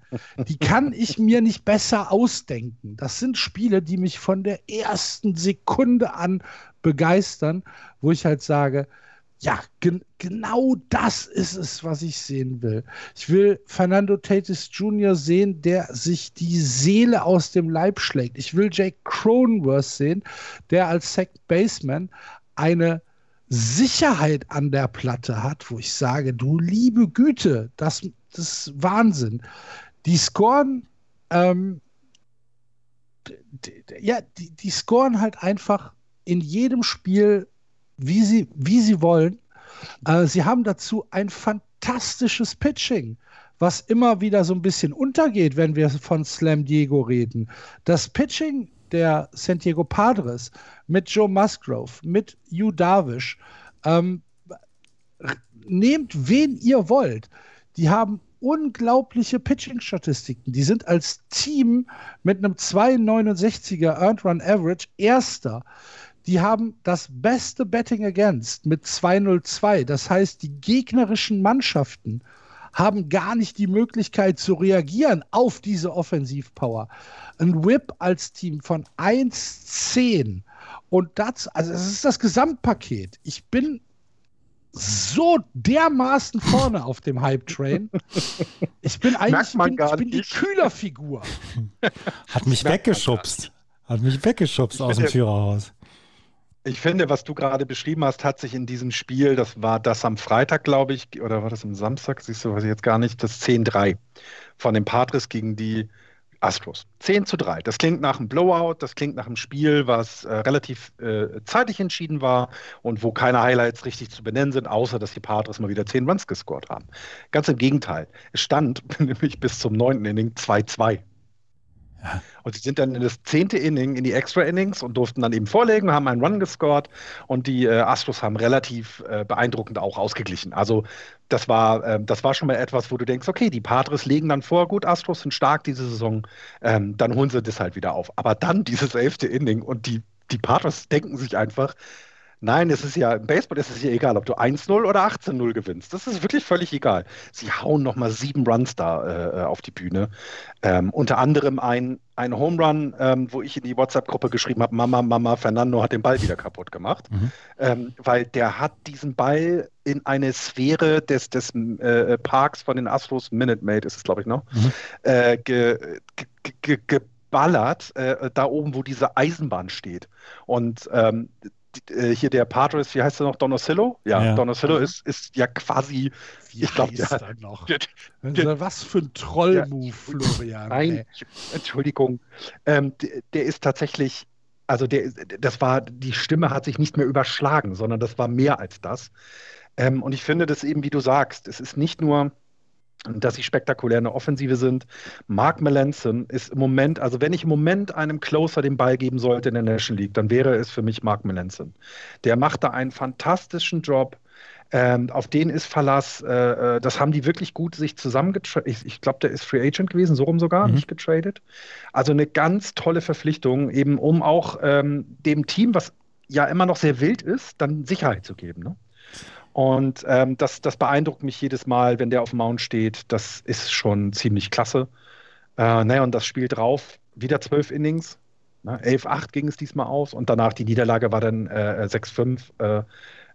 die kann ich mir nicht besser ausdenken. Das sind Spiele, die mich von der ersten Sekunde an begeistern, wo ich halt sage, ja, gen genau das ist es, was ich sehen will. Ich will Fernando Tatis Jr. sehen, der sich die Seele aus dem Leib schlägt. Ich will Jake Cronenworth sehen, der als Second Baseman eine Sicherheit an der Platte hat, wo ich sage, du liebe Güte, das, das ist Wahnsinn. Die scoren, ähm, ja, die, die scoren halt einfach in jedem Spiel, wie sie, wie sie wollen. Äh, sie haben dazu ein fantastisches Pitching, was immer wieder so ein bisschen untergeht, wenn wir von Slam Diego reden. Das Pitching der San Diego Padres, mit Joe Musgrove, mit Hugh Darvish, ähm, nehmt wen ihr wollt. Die haben unglaubliche Pitching-Statistiken. Die sind als Team mit einem 2,69er Earned Run Average Erster. Die haben das beste Betting Against mit 2,02. Das heißt, die gegnerischen Mannschaften haben gar nicht die Möglichkeit zu reagieren auf diese Offensivpower. Ein Whip als Team von 1,10 und das, also das ist das Gesamtpaket. Ich bin so dermaßen vorne auf dem Hype-Train. Ich bin eigentlich ich bin, ich bin die Kühlerfigur. Hat mich weggeschubst. Hat mich weggeschubst aus dem Führerhaus. Ich finde, was du gerade beschrieben hast, hat sich in diesem Spiel, das war das am Freitag, glaube ich, oder war das am Samstag, siehst du, weiß ich jetzt gar nicht, das 10-3 von den Patres gegen die Astros. 10 zu 3. Das klingt nach einem Blowout, das klingt nach einem Spiel, was äh, relativ äh, zeitig entschieden war und wo keine Highlights richtig zu benennen sind, außer dass die Padres mal wieder 10 Runs gescored haben. Ganz im Gegenteil. Es stand nämlich bis zum 9. Inning 2-2. Ja. Und sie sind dann in das zehnte Inning, in die Extra-Innings und durften dann eben vorlegen, haben einen Run gescored und die äh, Astros haben relativ äh, beeindruckend auch ausgeglichen. Also das war, äh, das war schon mal etwas, wo du denkst, okay, die Padres legen dann vor, gut, Astros sind stark diese Saison, ähm, dann holen sie das halt wieder auf. Aber dann dieses elfte Inning und die, die Padres denken sich einfach, Nein, es ist ja, im Baseball ist es ja egal, ob du 1-0 oder 18-0 gewinnst. Das ist wirklich völlig egal. Sie hauen nochmal sieben Runs da äh, auf die Bühne. Ähm, unter anderem ein, ein Home Run, ähm, wo ich in die WhatsApp-Gruppe geschrieben habe, Mama, Mama, Fernando hat den Ball wieder kaputt gemacht. Mhm. Ähm, weil der hat diesen Ball in eine Sphäre des, des äh, Parks von den Astros, Minute Maid ist es, glaube ich, noch, mhm. äh, ge, ge, ge, geballert, äh, da oben, wo diese Eisenbahn steht. Und ähm, äh, hier der Padres, wie heißt er noch, Donosillo? Ja, ja. Donosillo ist, ist ja quasi, wie ich glaube, der, der noch. Der, der, was für ein Trollmove, Florian. Nein, ey. Entschuldigung. Ähm, der, ist tatsächlich, also der, das war, die Stimme hat sich nicht mehr überschlagen, sondern das war mehr als das. Ähm, und ich finde das eben, wie du sagst, es ist nicht nur dass sie spektakulär in der Offensive sind. Mark Melanson ist im Moment, also wenn ich im Moment einem Closer den Ball geben sollte in der National League, dann wäre es für mich Mark Melanson. Der macht da einen fantastischen Job. Ähm, auf den ist Verlass. Äh, äh das haben die wirklich gut sich zusammengetradet. Ich, ich glaube, der ist Free Agent gewesen, so rum sogar, mhm. nicht getradet. Also eine ganz tolle Verpflichtung, eben um auch ähm, dem Team, was ja immer noch sehr wild ist, dann Sicherheit zu geben. Ne? Und ähm, das, das beeindruckt mich jedes Mal, wenn der auf dem Mount steht. Das ist schon ziemlich klasse. Äh, naja, und das Spiel drauf, wieder zwölf Innings. Ne? 11-8 ging es diesmal aus und danach die Niederlage war dann äh, 6-5. Äh,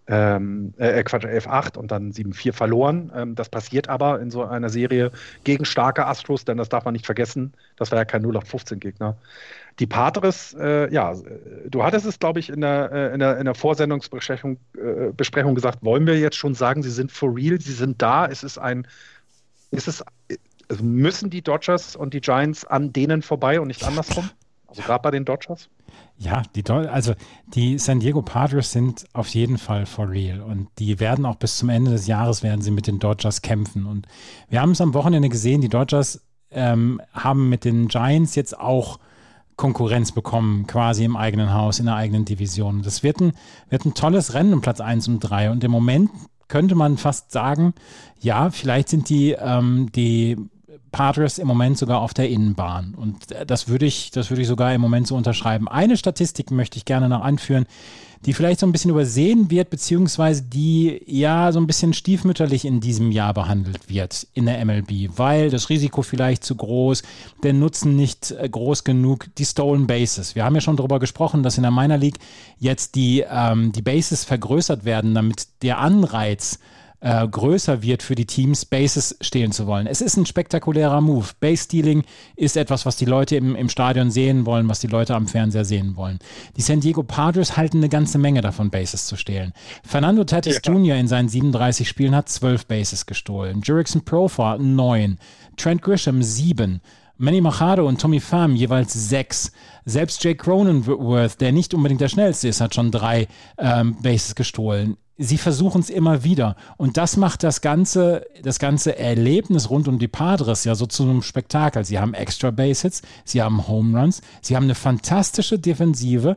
ähm, äh, Quatsch, 11-8 und dann 7-4 verloren. Ähm, das passiert aber in so einer Serie gegen starke Astros, denn das darf man nicht vergessen. Das war ja kein 0-15-Gegner. Die Patres, äh, ja, du hattest es, glaube ich, in der, äh, in der, in der Vorsendungsbesprechung äh, Besprechung gesagt, wollen wir jetzt schon sagen, sie sind for real, sie sind da, es ist ein, es, also müssen die Dodgers und die Giants an denen vorbei und nicht andersrum? Also gerade bei den Dodgers? Ja, die, also die San Diego Padres sind auf jeden Fall for real und die werden auch bis zum Ende des Jahres werden sie mit den Dodgers kämpfen und wir haben es am Wochenende gesehen, die Dodgers ähm, haben mit den Giants jetzt auch Konkurrenz bekommen, quasi im eigenen Haus, in der eigenen Division. Das wird ein, wird ein tolles Rennen um Platz 1 und 3 und im Moment könnte man fast sagen, ja, vielleicht sind die, ähm, die Padres im Moment sogar auf der Innenbahn. Und äh, das würde ich, das würde ich sogar im Moment so unterschreiben. Eine Statistik möchte ich gerne noch anführen, die vielleicht so ein bisschen übersehen wird, beziehungsweise die ja so ein bisschen stiefmütterlich in diesem Jahr behandelt wird in der MLB, weil das Risiko vielleicht zu groß, der Nutzen nicht äh, groß genug, die Stolen Bases. Wir haben ja schon darüber gesprochen, dass in der Minor League jetzt die, ähm, die Bases vergrößert werden, damit der Anreiz äh, größer wird für die Teams, Bases stehlen zu wollen. Es ist ein spektakulärer Move. Base-Stealing ist etwas, was die Leute im, im Stadion sehen wollen, was die Leute am Fernseher sehen wollen. Die San Diego Padres halten eine ganze Menge davon, Bases zu stehlen. Fernando Tatis ja. Jr. in seinen 37 Spielen hat 12 Bases gestohlen. Jurickson Profar 9. Trent Grisham 7. Manny Machado und Tommy Pham jeweils sechs. Selbst Jake Cronenworth, der nicht unbedingt der schnellste ist, hat schon drei ähm, Bases gestohlen. Sie versuchen es immer wieder. Und das macht das ganze, das ganze Erlebnis rund um die Padres ja so zu einem Spektakel. Sie haben extra Base-Hits, sie haben Home Runs, sie haben eine fantastische Defensive.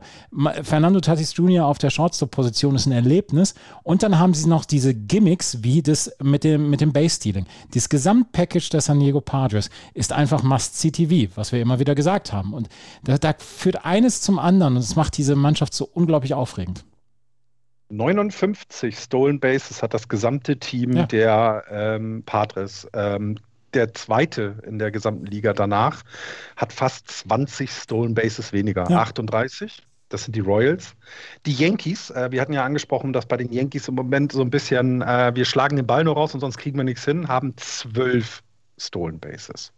Fernando Tatis Jr. auf der Shortstop-Position ist ein Erlebnis. Und dann haben sie noch diese Gimmicks wie das mit dem, mit dem Base-Stealing. Das Gesamtpackage der San Diego Padres ist einfach Must-See-TV, was wir immer wieder gesagt haben. Und da, da führt eines zum anderen und es macht diese Mannschaft so unglaublich aufregend. 59 Stolen Bases hat das gesamte Team ja. der ähm, Padres. Ähm, der zweite in der gesamten Liga danach hat fast 20 Stolen Bases weniger, ja. 38. Das sind die Royals. Die Yankees, äh, wir hatten ja angesprochen, dass bei den Yankees im Moment so ein bisschen, äh, wir schlagen den Ball nur raus und sonst kriegen wir nichts hin, haben zwölf Stolen Bases.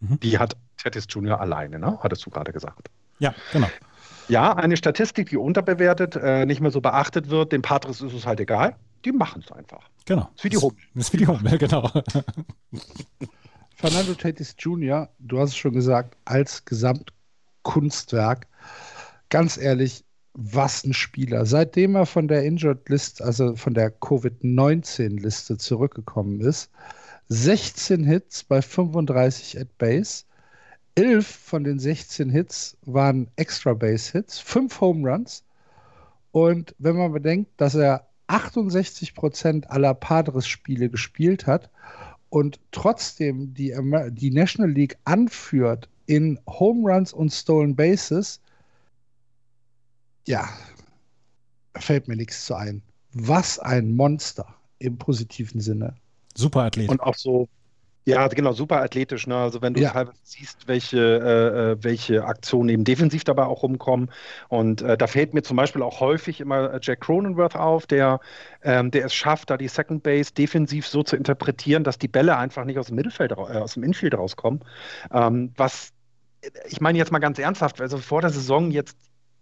Mhm. Die hat Tatis Jr. alleine, ne? hattest du gerade gesagt. Ja, genau. Ja, eine Statistik, die unterbewertet, äh, nicht mehr so beachtet wird. Dem Patris ist es halt egal. Die machen es einfach. Genau. Das ist wie die Hummel. Das ist wie die Hummel, genau. Fernando Tatis Jr., du hast es schon gesagt, als Gesamtkunstwerk. Ganz ehrlich, was ein Spieler. Seitdem er von der Injured List, also von der Covid-19-Liste zurückgekommen ist, 16 Hits bei 35 at Base, elf von den 16 Hits waren Extra Base Hits, fünf Home Runs. Und wenn man bedenkt, dass er 68 Prozent aller Padres-Spiele gespielt hat und trotzdem die, die National League anführt in Home Runs und Stolen Bases, ja, fällt mir nichts zu ein. Was ein Monster im positiven Sinne. Super Athlet. Und auch so ja, genau, super athletisch. Ne? Also wenn du ja. teilweise siehst, welche, äh, äh, welche Aktionen eben defensiv dabei auch rumkommen. Und äh, da fällt mir zum Beispiel auch häufig immer äh, Jack Cronenworth auf, der, ähm, der es schafft, da die Second Base defensiv so zu interpretieren, dass die Bälle einfach nicht aus dem Mittelfeld, äh, aus dem Infield rauskommen. Ähm, was, ich meine jetzt mal ganz ernsthaft, also vor der Saison jetzt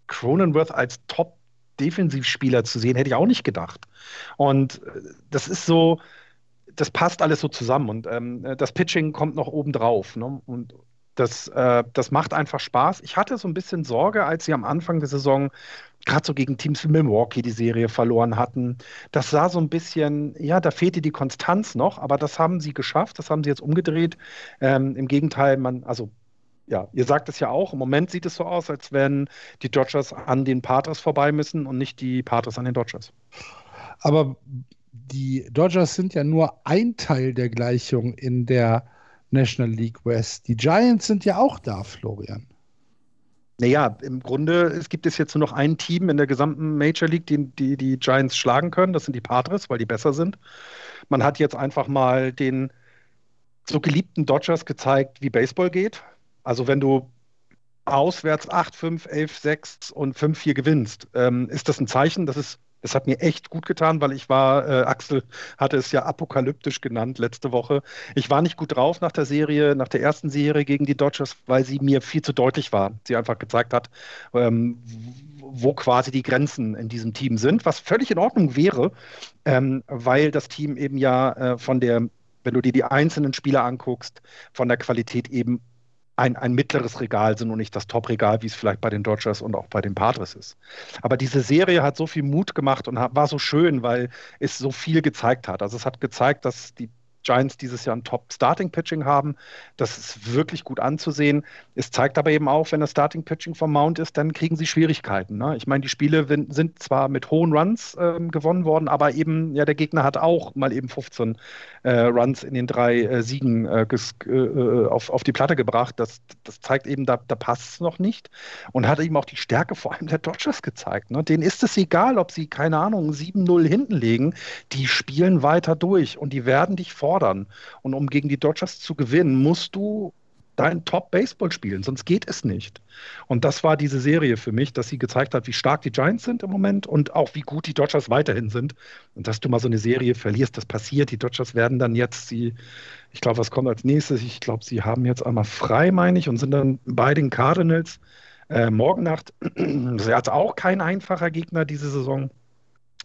Cronenworth als Top Defensivspieler zu sehen, hätte ich auch nicht gedacht. Und äh, das ist so, das passt alles so zusammen und ähm, das Pitching kommt noch oben drauf. Ne? Und das, äh, das macht einfach Spaß. Ich hatte so ein bisschen Sorge, als sie am Anfang der Saison gerade so gegen Teams wie Milwaukee die Serie verloren hatten. Das sah so ein bisschen, ja, da fehlte die Konstanz noch, aber das haben sie geschafft, das haben sie jetzt umgedreht. Ähm, Im Gegenteil, man, also ja, ihr sagt es ja auch, im Moment sieht es so aus, als wenn die Dodgers an den Patres vorbei müssen und nicht die Patres an den Dodgers. Aber die Dodgers sind ja nur ein Teil der Gleichung in der National League West. Die Giants sind ja auch da, Florian. Naja, im Grunde es gibt es jetzt nur noch ein Team in der gesamten Major League, die, die die Giants schlagen können. Das sind die Padres, weil die besser sind. Man hat jetzt einfach mal den so geliebten Dodgers gezeigt, wie Baseball geht. Also wenn du auswärts 8-5, 11-6 und 5-4 gewinnst, ähm, ist das ein Zeichen, dass es das hat mir echt gut getan, weil ich war, äh, Axel hatte es ja apokalyptisch genannt letzte Woche. Ich war nicht gut drauf nach der Serie, nach der ersten Serie gegen die Dodgers, weil sie mir viel zu deutlich war. Sie einfach gezeigt hat, ähm, wo quasi die Grenzen in diesem Team sind, was völlig in Ordnung wäre, ähm, weil das Team eben ja äh, von der, wenn du dir die einzelnen Spieler anguckst, von der Qualität eben ein, ein mittleres Regal sind und nicht das Top-Regal, wie es vielleicht bei den Dodgers und auch bei den Padres ist. Aber diese Serie hat so viel Mut gemacht und war so schön, weil es so viel gezeigt hat. Also es hat gezeigt, dass die Giants dieses Jahr ein Top-Starting-Pitching haben. Das ist wirklich gut anzusehen. Es zeigt aber eben auch, wenn das Starting-Pitching vom Mount ist, dann kriegen sie Schwierigkeiten. Ne? Ich meine, die Spiele sind zwar mit hohen Runs ähm, gewonnen worden, aber eben, ja, der Gegner hat auch mal eben 15 äh, Runs in den drei äh, Siegen äh, äh, auf, auf die Platte gebracht. Das, das zeigt eben, da, da passt es noch nicht. Und hat eben auch die Stärke vor allem der Dodgers gezeigt. Ne? Denen ist es egal, ob sie, keine Ahnung, 7-0 hinten legen. Die spielen weiter durch und die werden dich fordern fordern. Und um gegen die Dodgers zu gewinnen, musst du dein Top-Baseball spielen, sonst geht es nicht. Und das war diese Serie für mich, dass sie gezeigt hat, wie stark die Giants sind im Moment und auch wie gut die Dodgers weiterhin sind. Und dass du mal so eine Serie verlierst, das passiert. Die Dodgers werden dann jetzt, sie, ich glaube, was kommt als nächstes? Ich glaube, sie haben jetzt einmal frei, meine ich, und sind dann bei den Cardinals. Äh, morgen Nacht, ist jetzt auch kein einfacher Gegner diese Saison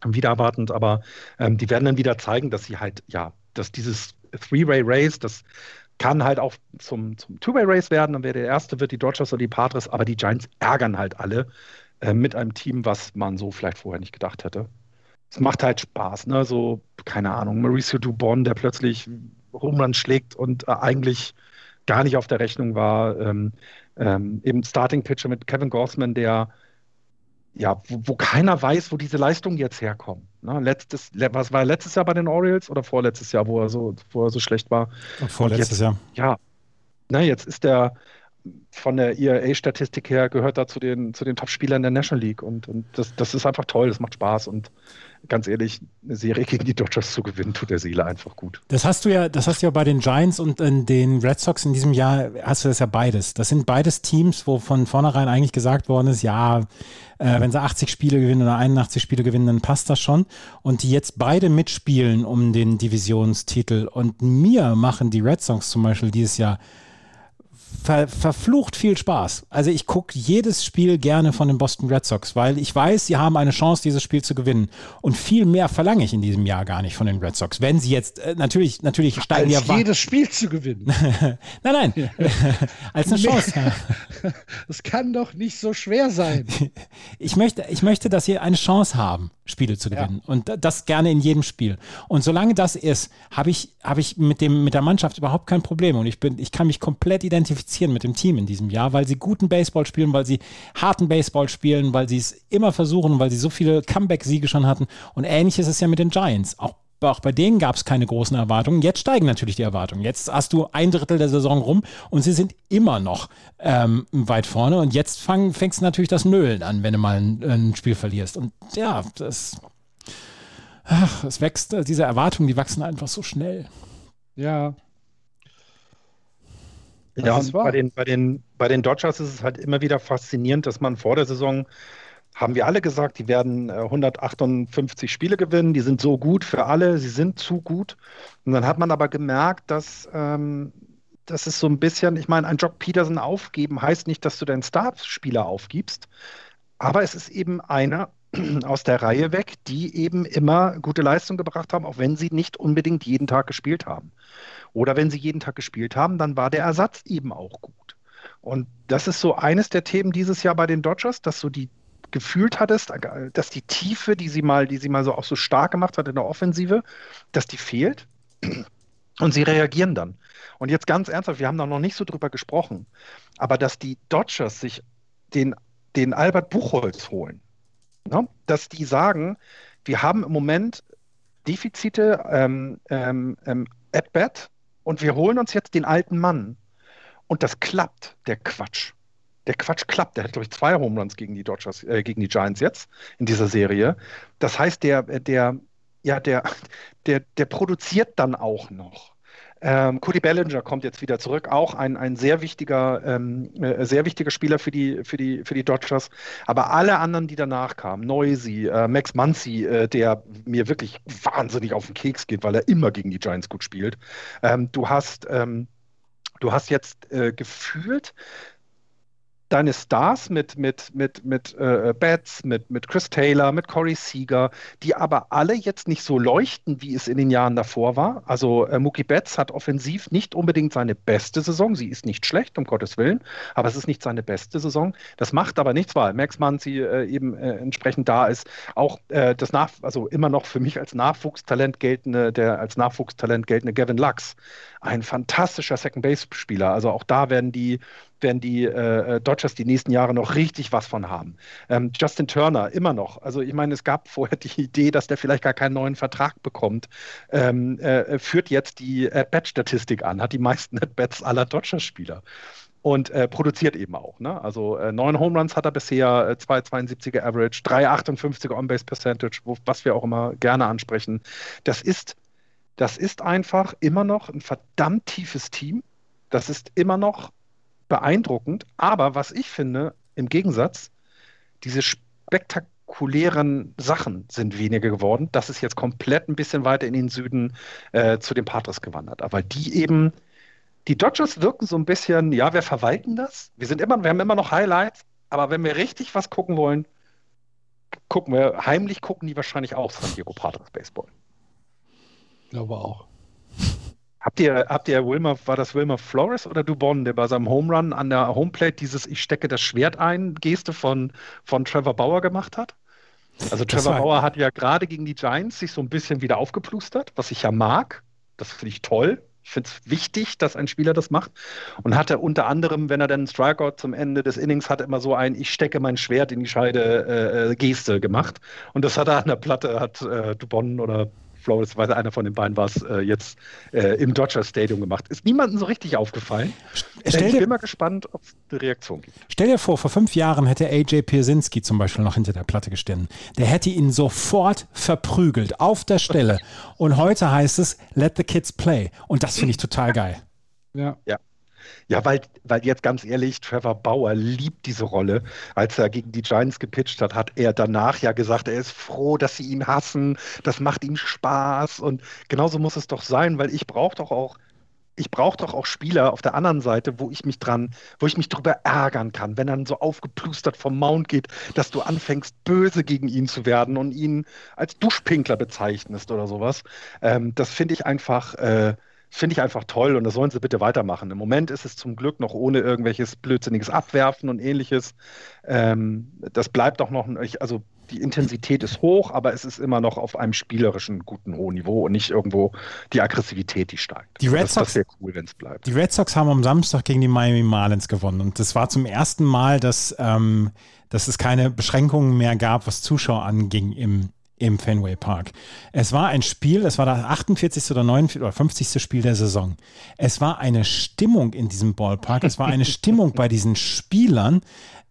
wieder erwartend, aber ähm, die werden dann wieder zeigen, dass sie halt, ja, dass dieses Three-Way-Race, das kann halt auch zum, zum Two-Way-Race werden, dann wäre der erste wird die Dodgers oder die Padres, aber die Giants ärgern halt alle äh, mit einem Team, was man so vielleicht vorher nicht gedacht hätte. es macht halt Spaß, ne? So, keine Ahnung, Mauricio Dubon, der plötzlich Homerun schlägt und äh, eigentlich gar nicht auf der Rechnung war. Ähm, ähm, eben Starting Pitcher mit Kevin Gorsman, der ja, wo, wo, keiner weiß, wo diese Leistungen jetzt herkommen. Ne? Letztes, was war letztes Jahr bei den Orioles oder vorletztes Jahr, wo er so, wo er so schlecht war? vorletztes Jahr. Ja. Na, jetzt ist er von der ERA-Statistik her gehört er zu den, zu den Top-Spielern der National League und, und das, das ist einfach toll, das macht Spaß und ganz ehrlich, eine Serie gegen die Dodgers zu gewinnen, tut der Seele einfach gut. Das hast du ja, das hast du ja bei den Giants und den Red Sox in diesem Jahr hast du das ja beides. Das sind beides Teams, wo von vornherein eigentlich gesagt worden ist, ja, äh, wenn sie 80 Spiele gewinnen oder 81 Spiele gewinnen, dann passt das schon. Und die jetzt beide mitspielen um den Divisionstitel. Und mir machen die Red Sox zum Beispiel dieses Jahr ver, verflucht viel Spaß. Also ich gucke jedes Spiel gerne von den Boston Red Sox, weil ich weiß, sie haben eine Chance, dieses Spiel zu gewinnen. Und viel mehr verlange ich in diesem Jahr gar nicht von den Red Sox. Wenn sie jetzt, äh, natürlich, natürlich steigen als ja jedes Spiel zu gewinnen. nein, nein, als eine Chance. Das kann doch nicht so schwer sein. Ich möchte, ich möchte, dass sie eine Chance haben, Spiele zu gewinnen. Ja. Und das gerne in jedem Spiel. Und solange das ist, habe ich, habe ich mit dem, mit der Mannschaft überhaupt kein Problem. Und ich bin, ich kann mich komplett identifizieren identifizieren mit dem Team in diesem Jahr, weil sie guten Baseball spielen, weil sie harten Baseball spielen, weil sie es immer versuchen, weil sie so viele Comeback-Siege schon hatten. Und ähnlich ist es ja mit den Giants. Auch auch bei denen gab es keine großen Erwartungen. Jetzt steigen natürlich die Erwartungen. Jetzt hast du ein Drittel der Saison rum und sie sind immer noch ähm, weit vorne. Und jetzt fang, fängst natürlich das Nölen an, wenn du mal ein, ein Spiel verlierst. Und ja, das, ach, es wächst, diese Erwartungen, die wachsen einfach so schnell. Ja, ja, und bei den, bei, den, bei den Dodgers ist es halt immer wieder faszinierend, dass man vor der Saison, haben wir alle gesagt, die werden 158 äh, Spiele gewinnen, die sind so gut für alle, sie sind zu gut. Und dann hat man aber gemerkt, dass ähm, das ist so ein bisschen, ich meine, ein Jock Peterson aufgeben heißt nicht, dass du deinen Starspieler aufgibst, aber es ist eben einer aus der Reihe weg, die eben immer gute Leistung gebracht haben, auch wenn sie nicht unbedingt jeden Tag gespielt haben. Oder wenn sie jeden Tag gespielt haben, dann war der Ersatz eben auch gut. Und das ist so eines der Themen dieses Jahr bei den Dodgers, dass du die gefühlt hattest, dass die Tiefe, die sie mal, die sie mal so auch so stark gemacht hat in der Offensive, dass die fehlt. Und sie reagieren dann. Und jetzt ganz ernsthaft, wir haben da noch nicht so drüber gesprochen, aber dass die Dodgers sich den, den Albert Buchholz holen, ne? dass die sagen, wir haben im Moment Defizite ähm, ähm, ähm at bat und wir holen uns jetzt den alten Mann. Und das klappt, der Quatsch. Der Quatsch klappt. Der hat, glaube ich, zwei Home gegen die Dodgers, äh, gegen die Giants jetzt in dieser Serie. Das heißt, der, der, ja, der, der, der produziert dann auch noch. Ähm, Cody Bellinger kommt jetzt wieder zurück, auch ein, ein sehr wichtiger, ähm, äh, sehr wichtiger Spieler für die, für, die, für die Dodgers. Aber alle anderen, die danach kamen, Noisy, äh, Max Muncy, äh, der mir wirklich wahnsinnig auf den Keks geht, weil er immer gegen die Giants gut spielt. Ähm, du hast ähm, du hast jetzt äh, gefühlt deine Stars mit, mit, mit, mit äh, Betts, mit, mit Chris Taylor, mit Corey Seager, die aber alle jetzt nicht so leuchten, wie es in den Jahren davor war. Also äh, Mookie Betts hat offensiv nicht unbedingt seine beste Saison. Sie ist nicht schlecht, um Gottes Willen, aber es ist nicht seine beste Saison. Das macht aber nichts, weil Max Muncy äh, eben äh, entsprechend da ist. Auch äh, das Nach also immer noch für mich als Nachwuchstalent geltende, der als Nachwuchstalent geltende Gavin Lux. Ein fantastischer Second Base Spieler. Also auch da werden die werden die äh, Dodgers die nächsten Jahre noch richtig was von haben. Ähm, Justin Turner immer noch. Also ich meine, es gab vorher die Idee, dass der vielleicht gar keinen neuen Vertrag bekommt. Ähm, äh, führt jetzt die At-Bat-Statistik an, hat die meisten At-Bats aller Dodgers-Spieler und äh, produziert eben auch. Ne? Also äh, neun Home Runs hat er bisher, äh, 2,72er Average, 3,58er On-Base Percentage, was wir auch immer gerne ansprechen. Das ist, das ist einfach immer noch ein verdammt tiefes Team. Das ist immer noch beeindruckend. Aber was ich finde, im Gegensatz, diese spektakulären Sachen sind weniger geworden. Das ist jetzt komplett ein bisschen weiter in den Süden äh, zu den Padres gewandert. Aber die eben, die Dodgers wirken so ein bisschen, ja, wir verwalten das. Wir sind immer, wir haben immer noch Highlights, aber wenn wir richtig was gucken wollen, gucken wir, heimlich gucken die wahrscheinlich auch San Diego Padres Baseball. Glaube auch. Habt ihr, habt ihr Wilmer, war das Wilmer Flores oder Dubon, der bei seinem Home Run an der Homeplate dieses Ich stecke das Schwert ein Geste von, von Trevor Bauer gemacht hat? Also Trevor Bauer hat ja gerade gegen die Giants sich so ein bisschen wieder aufgeplustert, was ich ja mag. Das finde ich toll. Ich finde es wichtig, dass ein Spieler das macht. Und hatte unter anderem, wenn er dann einen Strikeout zum Ende des Innings hat, immer so ein Ich stecke mein Schwert in die Scheide äh, äh Geste gemacht. Und das hat er an der Platte, hat äh, Dubon oder Flores, weil einer von den beiden war es, äh, jetzt äh, im Dodger Stadium gemacht. Ist niemandem so richtig aufgefallen. Stell ich bin mal gespannt, ob es eine Reaktion gibt. Stell dir vor, vor fünf Jahren hätte AJ Piersinski zum Beispiel noch hinter der Platte gestanden. Der hätte ihn sofort verprügelt, auf der Stelle. Und heute heißt es, let the kids play. Und das finde ich total geil. Ja. Ja. Ja, weil, weil jetzt ganz ehrlich, Trevor Bauer liebt diese Rolle. Als er gegen die Giants gepitcht hat, hat er danach ja gesagt, er ist froh, dass sie ihn hassen. Das macht ihm Spaß. Und genauso muss es doch sein, weil ich brauche doch auch ich brauche doch auch Spieler auf der anderen Seite, wo ich mich dran, wo ich mich drüber ärgern kann, wenn er dann so aufgeplustert vom Mount geht, dass du anfängst, böse gegen ihn zu werden und ihn als Duschpinkler bezeichnest oder sowas. Ähm, das finde ich einfach, äh, finde ich einfach toll und das sollen sie bitte weitermachen. Im Moment ist es zum Glück noch ohne irgendwelches blödsinniges Abwerfen und ähnliches. Ähm, das bleibt auch noch, also die Intensität ist hoch, aber es ist immer noch auf einem spielerischen guten hohen Niveau und nicht irgendwo die Aggressivität, die steigt. Die Red das, Sox, das wäre cool, wenn es bleibt. Die Red Sox haben am Samstag gegen die Miami Marlins gewonnen und das war zum ersten Mal, dass, ähm, dass es keine Beschränkungen mehr gab, was Zuschauer anging im im Fenway Park. Es war ein Spiel, es war das 48. oder 49. oder 50. Spiel der Saison. Es war eine Stimmung in diesem Ballpark, es war eine Stimmung bei diesen Spielern,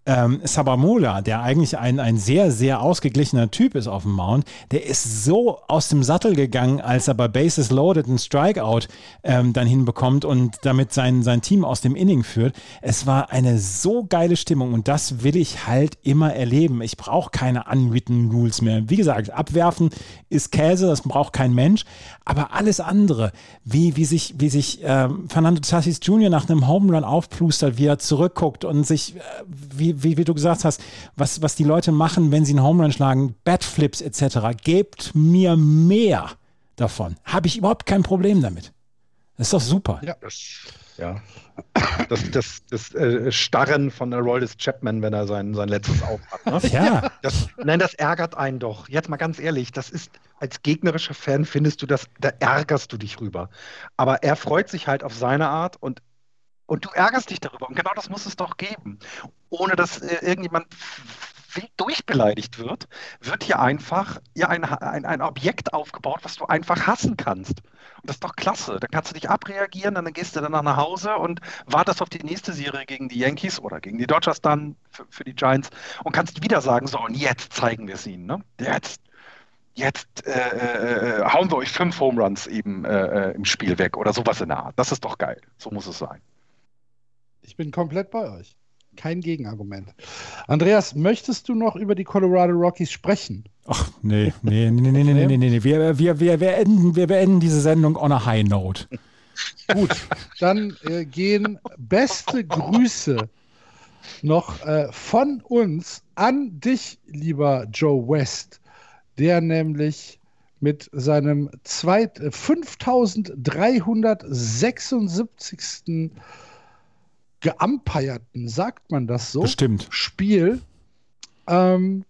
ähm, Sabamola, der eigentlich ein, ein sehr, sehr ausgeglichener Typ ist auf dem Mount, der ist so aus dem Sattel gegangen, als er bei Bases Loaded einen Strikeout ähm, dann hinbekommt und damit sein, sein Team aus dem Inning führt. Es war eine so geile Stimmung und das will ich halt immer erleben. Ich brauche keine unwritten Rules mehr. Wie gesagt, abwerfen ist Käse, das braucht kein Mensch, aber alles andere, wie, wie sich, wie sich ähm, Fernando Tassis Jr. nach einem Home Run aufplustert, wie er zurückguckt und sich, äh, wie wie, wie, du gesagt hast, was, was die Leute machen, wenn sie einen Home Run schlagen, Batflips etc., gebt mir mehr davon. Habe ich überhaupt kein Problem damit. Das ist doch super. Ja, das, ja. das, das, das äh, Starren von Aroldis Chapman, wenn er sein, sein letztes Auf hat. Ne? Ja. Das, nein, das ärgert einen doch. Jetzt mal ganz ehrlich, das ist, als gegnerischer Fan findest du das, da ärgerst du dich rüber. Aber er freut sich halt auf seine Art und und du ärgerst dich darüber. Und genau das muss es doch geben. Ohne dass äh, irgendjemand wild durchbeleidigt wird, wird hier einfach ja, ein, ein, ein Objekt aufgebaut, was du einfach hassen kannst. Und das ist doch klasse. Dann kannst du dich abreagieren, dann gehst du danach nach Hause und wartest auf die nächste Serie gegen die Yankees oder gegen die Dodgers dann für, für die Giants und kannst wieder sagen, so und jetzt zeigen wir es ihnen. Ne? Jetzt jetzt äh, äh, äh, hauen wir euch fünf Home Runs eben äh, äh, im Spiel weg oder sowas in der Art. Das ist doch geil. So muss es sein. Ich bin komplett bei euch. Kein Gegenargument. Andreas, möchtest du noch über die Colorado Rockies sprechen? Ach, nee, nee, nee, nee, nee, nee, nee, nee. Wir, wir, wir, wir, enden, wir beenden diese Sendung on a high note. Gut, dann äh, gehen beste Grüße noch äh, von uns an dich, lieber Joe West, der nämlich mit seinem zweit, äh, 5376 geampierten, sagt man das so? Bestimmt. Spiel ähm,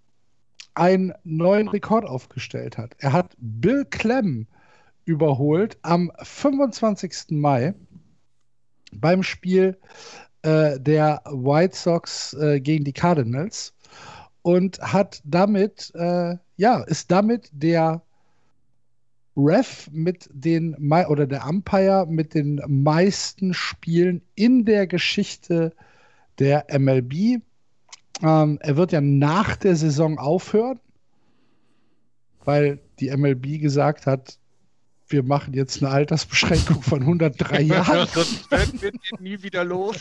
einen neuen Rekord aufgestellt hat. Er hat Bill Clem überholt am 25. Mai beim Spiel äh, der White Sox äh, gegen die Cardinals und hat damit, äh, ja, ist damit der Ref mit den oder der Umpire mit den meisten Spielen in der Geschichte der MLB. Ähm, er wird ja nach der Saison aufhören, weil die MLB gesagt hat, wir machen jetzt eine Altersbeschränkung von 103 Jahren. Sonst werden wir den nie wieder los.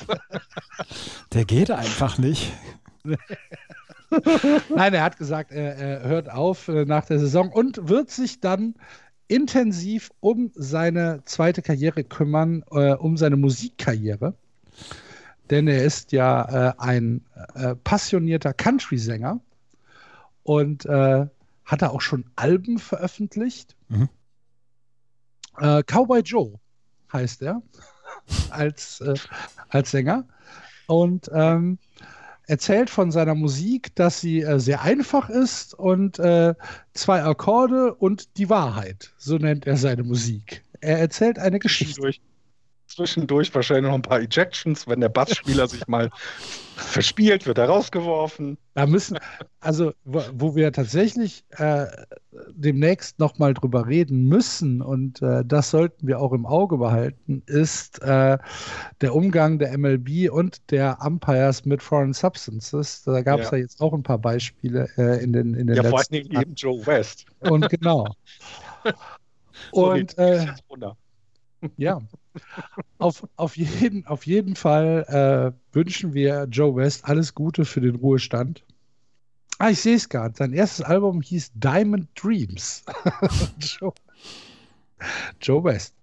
Der geht einfach nicht. Nein, er hat gesagt, er, er hört auf äh, nach der Saison und wird sich dann intensiv um seine zweite Karriere kümmern, äh, um seine Musikkarriere. Denn er ist ja äh, ein äh, passionierter Country-Sänger und äh, hat er auch schon Alben veröffentlicht. Mhm. Äh, Cowboy Joe heißt er als, äh, als Sänger. Und ähm, erzählt von seiner Musik, dass sie äh, sehr einfach ist und äh, zwei Akkorde und die Wahrheit. So nennt er seine Musik. Er erzählt eine Geschichte. Zwischendurch, zwischendurch wahrscheinlich noch ein paar Ejections, wenn der Bassspieler sich mal verspielt, wird er rausgeworfen. Da müssen, also wo, wo wir tatsächlich äh, demnächst nochmal drüber reden müssen, und äh, das sollten wir auch im Auge behalten, ist äh, der Umgang der MLB und der Umpires mit Foreign Substances. Da gab es ja. ja. jetzt auch ein paar Beispiele äh, in den in den Ja, vor allen Dingen eben Joe West. Und genau. Und nee, äh. Ja, auf, auf, jeden, auf jeden Fall äh, wünschen wir Joe West alles Gute für den Ruhestand. Ah, ich sehe es gerade. Sein erstes Album hieß Diamond Dreams. Joe, Joe West.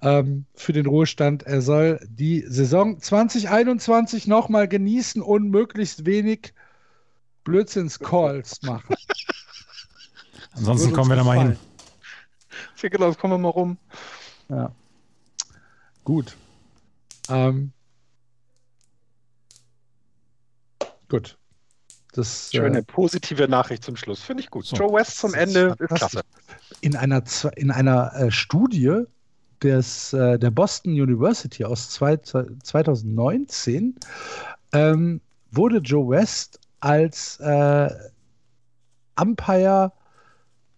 Ähm, für den Ruhestand. Er soll die Saison 2021 nochmal genießen und möglichst wenig Blödsinns-Calls machen. Ansonsten kommen wir da mal hin. genau, das kommen wir mal rum. Ja. Gut. Ähm. Gut. Das, Schöne äh, positive Nachricht zum Schluss. Finde ich gut. So. Joe West zum Ende ist klasse. in einer, in einer äh, Studie des, äh, der Boston University aus zwei, 2019 ähm, wurde Joe West als äh, Umpire,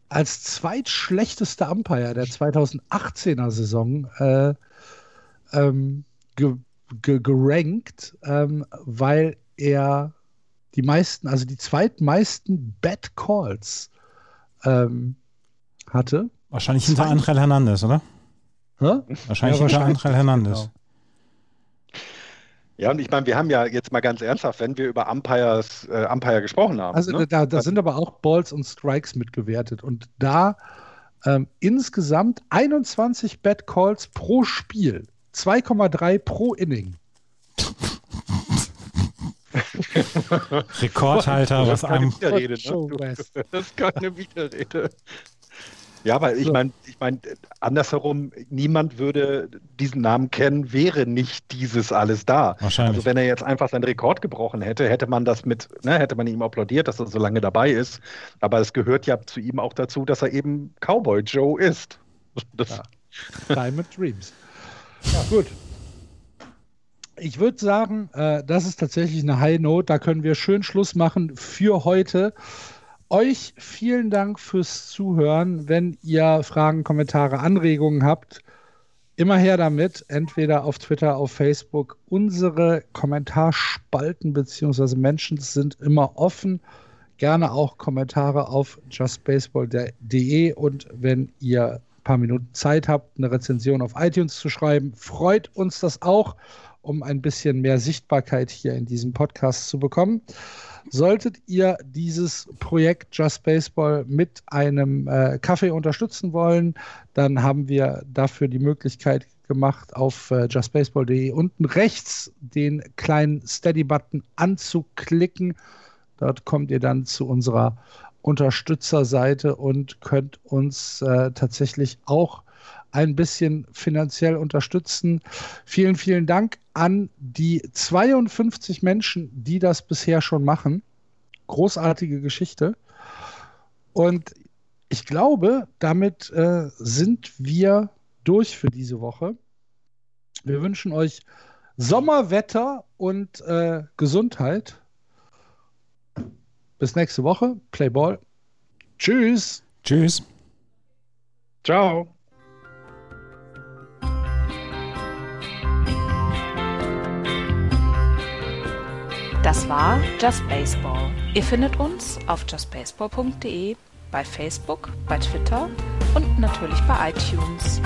als zweitschlechtester Umpire der 2018er Saison äh, ähm, ge, ge, gerankt, ähm, weil er die meisten, also die zweitmeisten Bad Calls ähm, hatte. Wahrscheinlich hinter Angel Hernandez, oder? Hä? Wahrscheinlich Ja, hinter. Angel Hernandez. Genau. Ja, und ich meine, wir haben ja jetzt mal ganz ernsthaft, wenn wir über Umpires, äh, Umpire gesprochen haben. Also ne? da, da sind aber auch Balls und Strikes mitgewertet und da ähm, insgesamt 21 Bad Calls pro Spiel, 2,3 pro Inning. Rekordhalter, was das ist keine einem. Widerrede, ne? Das ist keine Widerrede. Ja, aber ich meine, ich meine, andersherum, niemand würde diesen Namen kennen, wäre nicht dieses alles da. Wahrscheinlich. Also wenn er jetzt einfach seinen Rekord gebrochen hätte, hätte man das mit, ne, hätte man ihm applaudiert, dass er so lange dabei ist. Aber es gehört ja zu ihm auch dazu, dass er eben Cowboy Joe ist. Das, Ja. Diamond Dreams. Gut. Ich würde sagen, äh, das ist tatsächlich eine High Note. Da können wir schön Schluss machen für heute. Euch vielen Dank fürs Zuhören. Wenn ihr Fragen, Kommentare, Anregungen habt, immer her damit. Entweder auf Twitter, auf Facebook. Unsere Kommentarspalten bzw. Menschen sind immer offen. Gerne auch Kommentare auf justbaseball.de und wenn ihr paar Minuten Zeit habt, eine Rezension auf iTunes zu schreiben, freut uns das auch, um ein bisschen mehr Sichtbarkeit hier in diesem Podcast zu bekommen. Solltet ihr dieses Projekt Just Baseball mit einem äh, Kaffee unterstützen wollen, dann haben wir dafür die Möglichkeit gemacht, auf äh, justbaseball.de unten rechts den kleinen Steady-Button anzuklicken. Dort kommt ihr dann zu unserer Unterstützerseite und könnt uns äh, tatsächlich auch ein bisschen finanziell unterstützen. Vielen, vielen Dank an die 52 Menschen, die das bisher schon machen. Großartige Geschichte. Und ich glaube, damit äh, sind wir durch für diese Woche. Wir wünschen euch Sommerwetter und äh, Gesundheit. Bis nächste Woche. Play Ball. Tschüss. Tschüss. ciao. Das war Just Baseball. Ihr findet uns auf justbaseball.de, bei Facebook, bei Twitter und natürlich bei iTunes.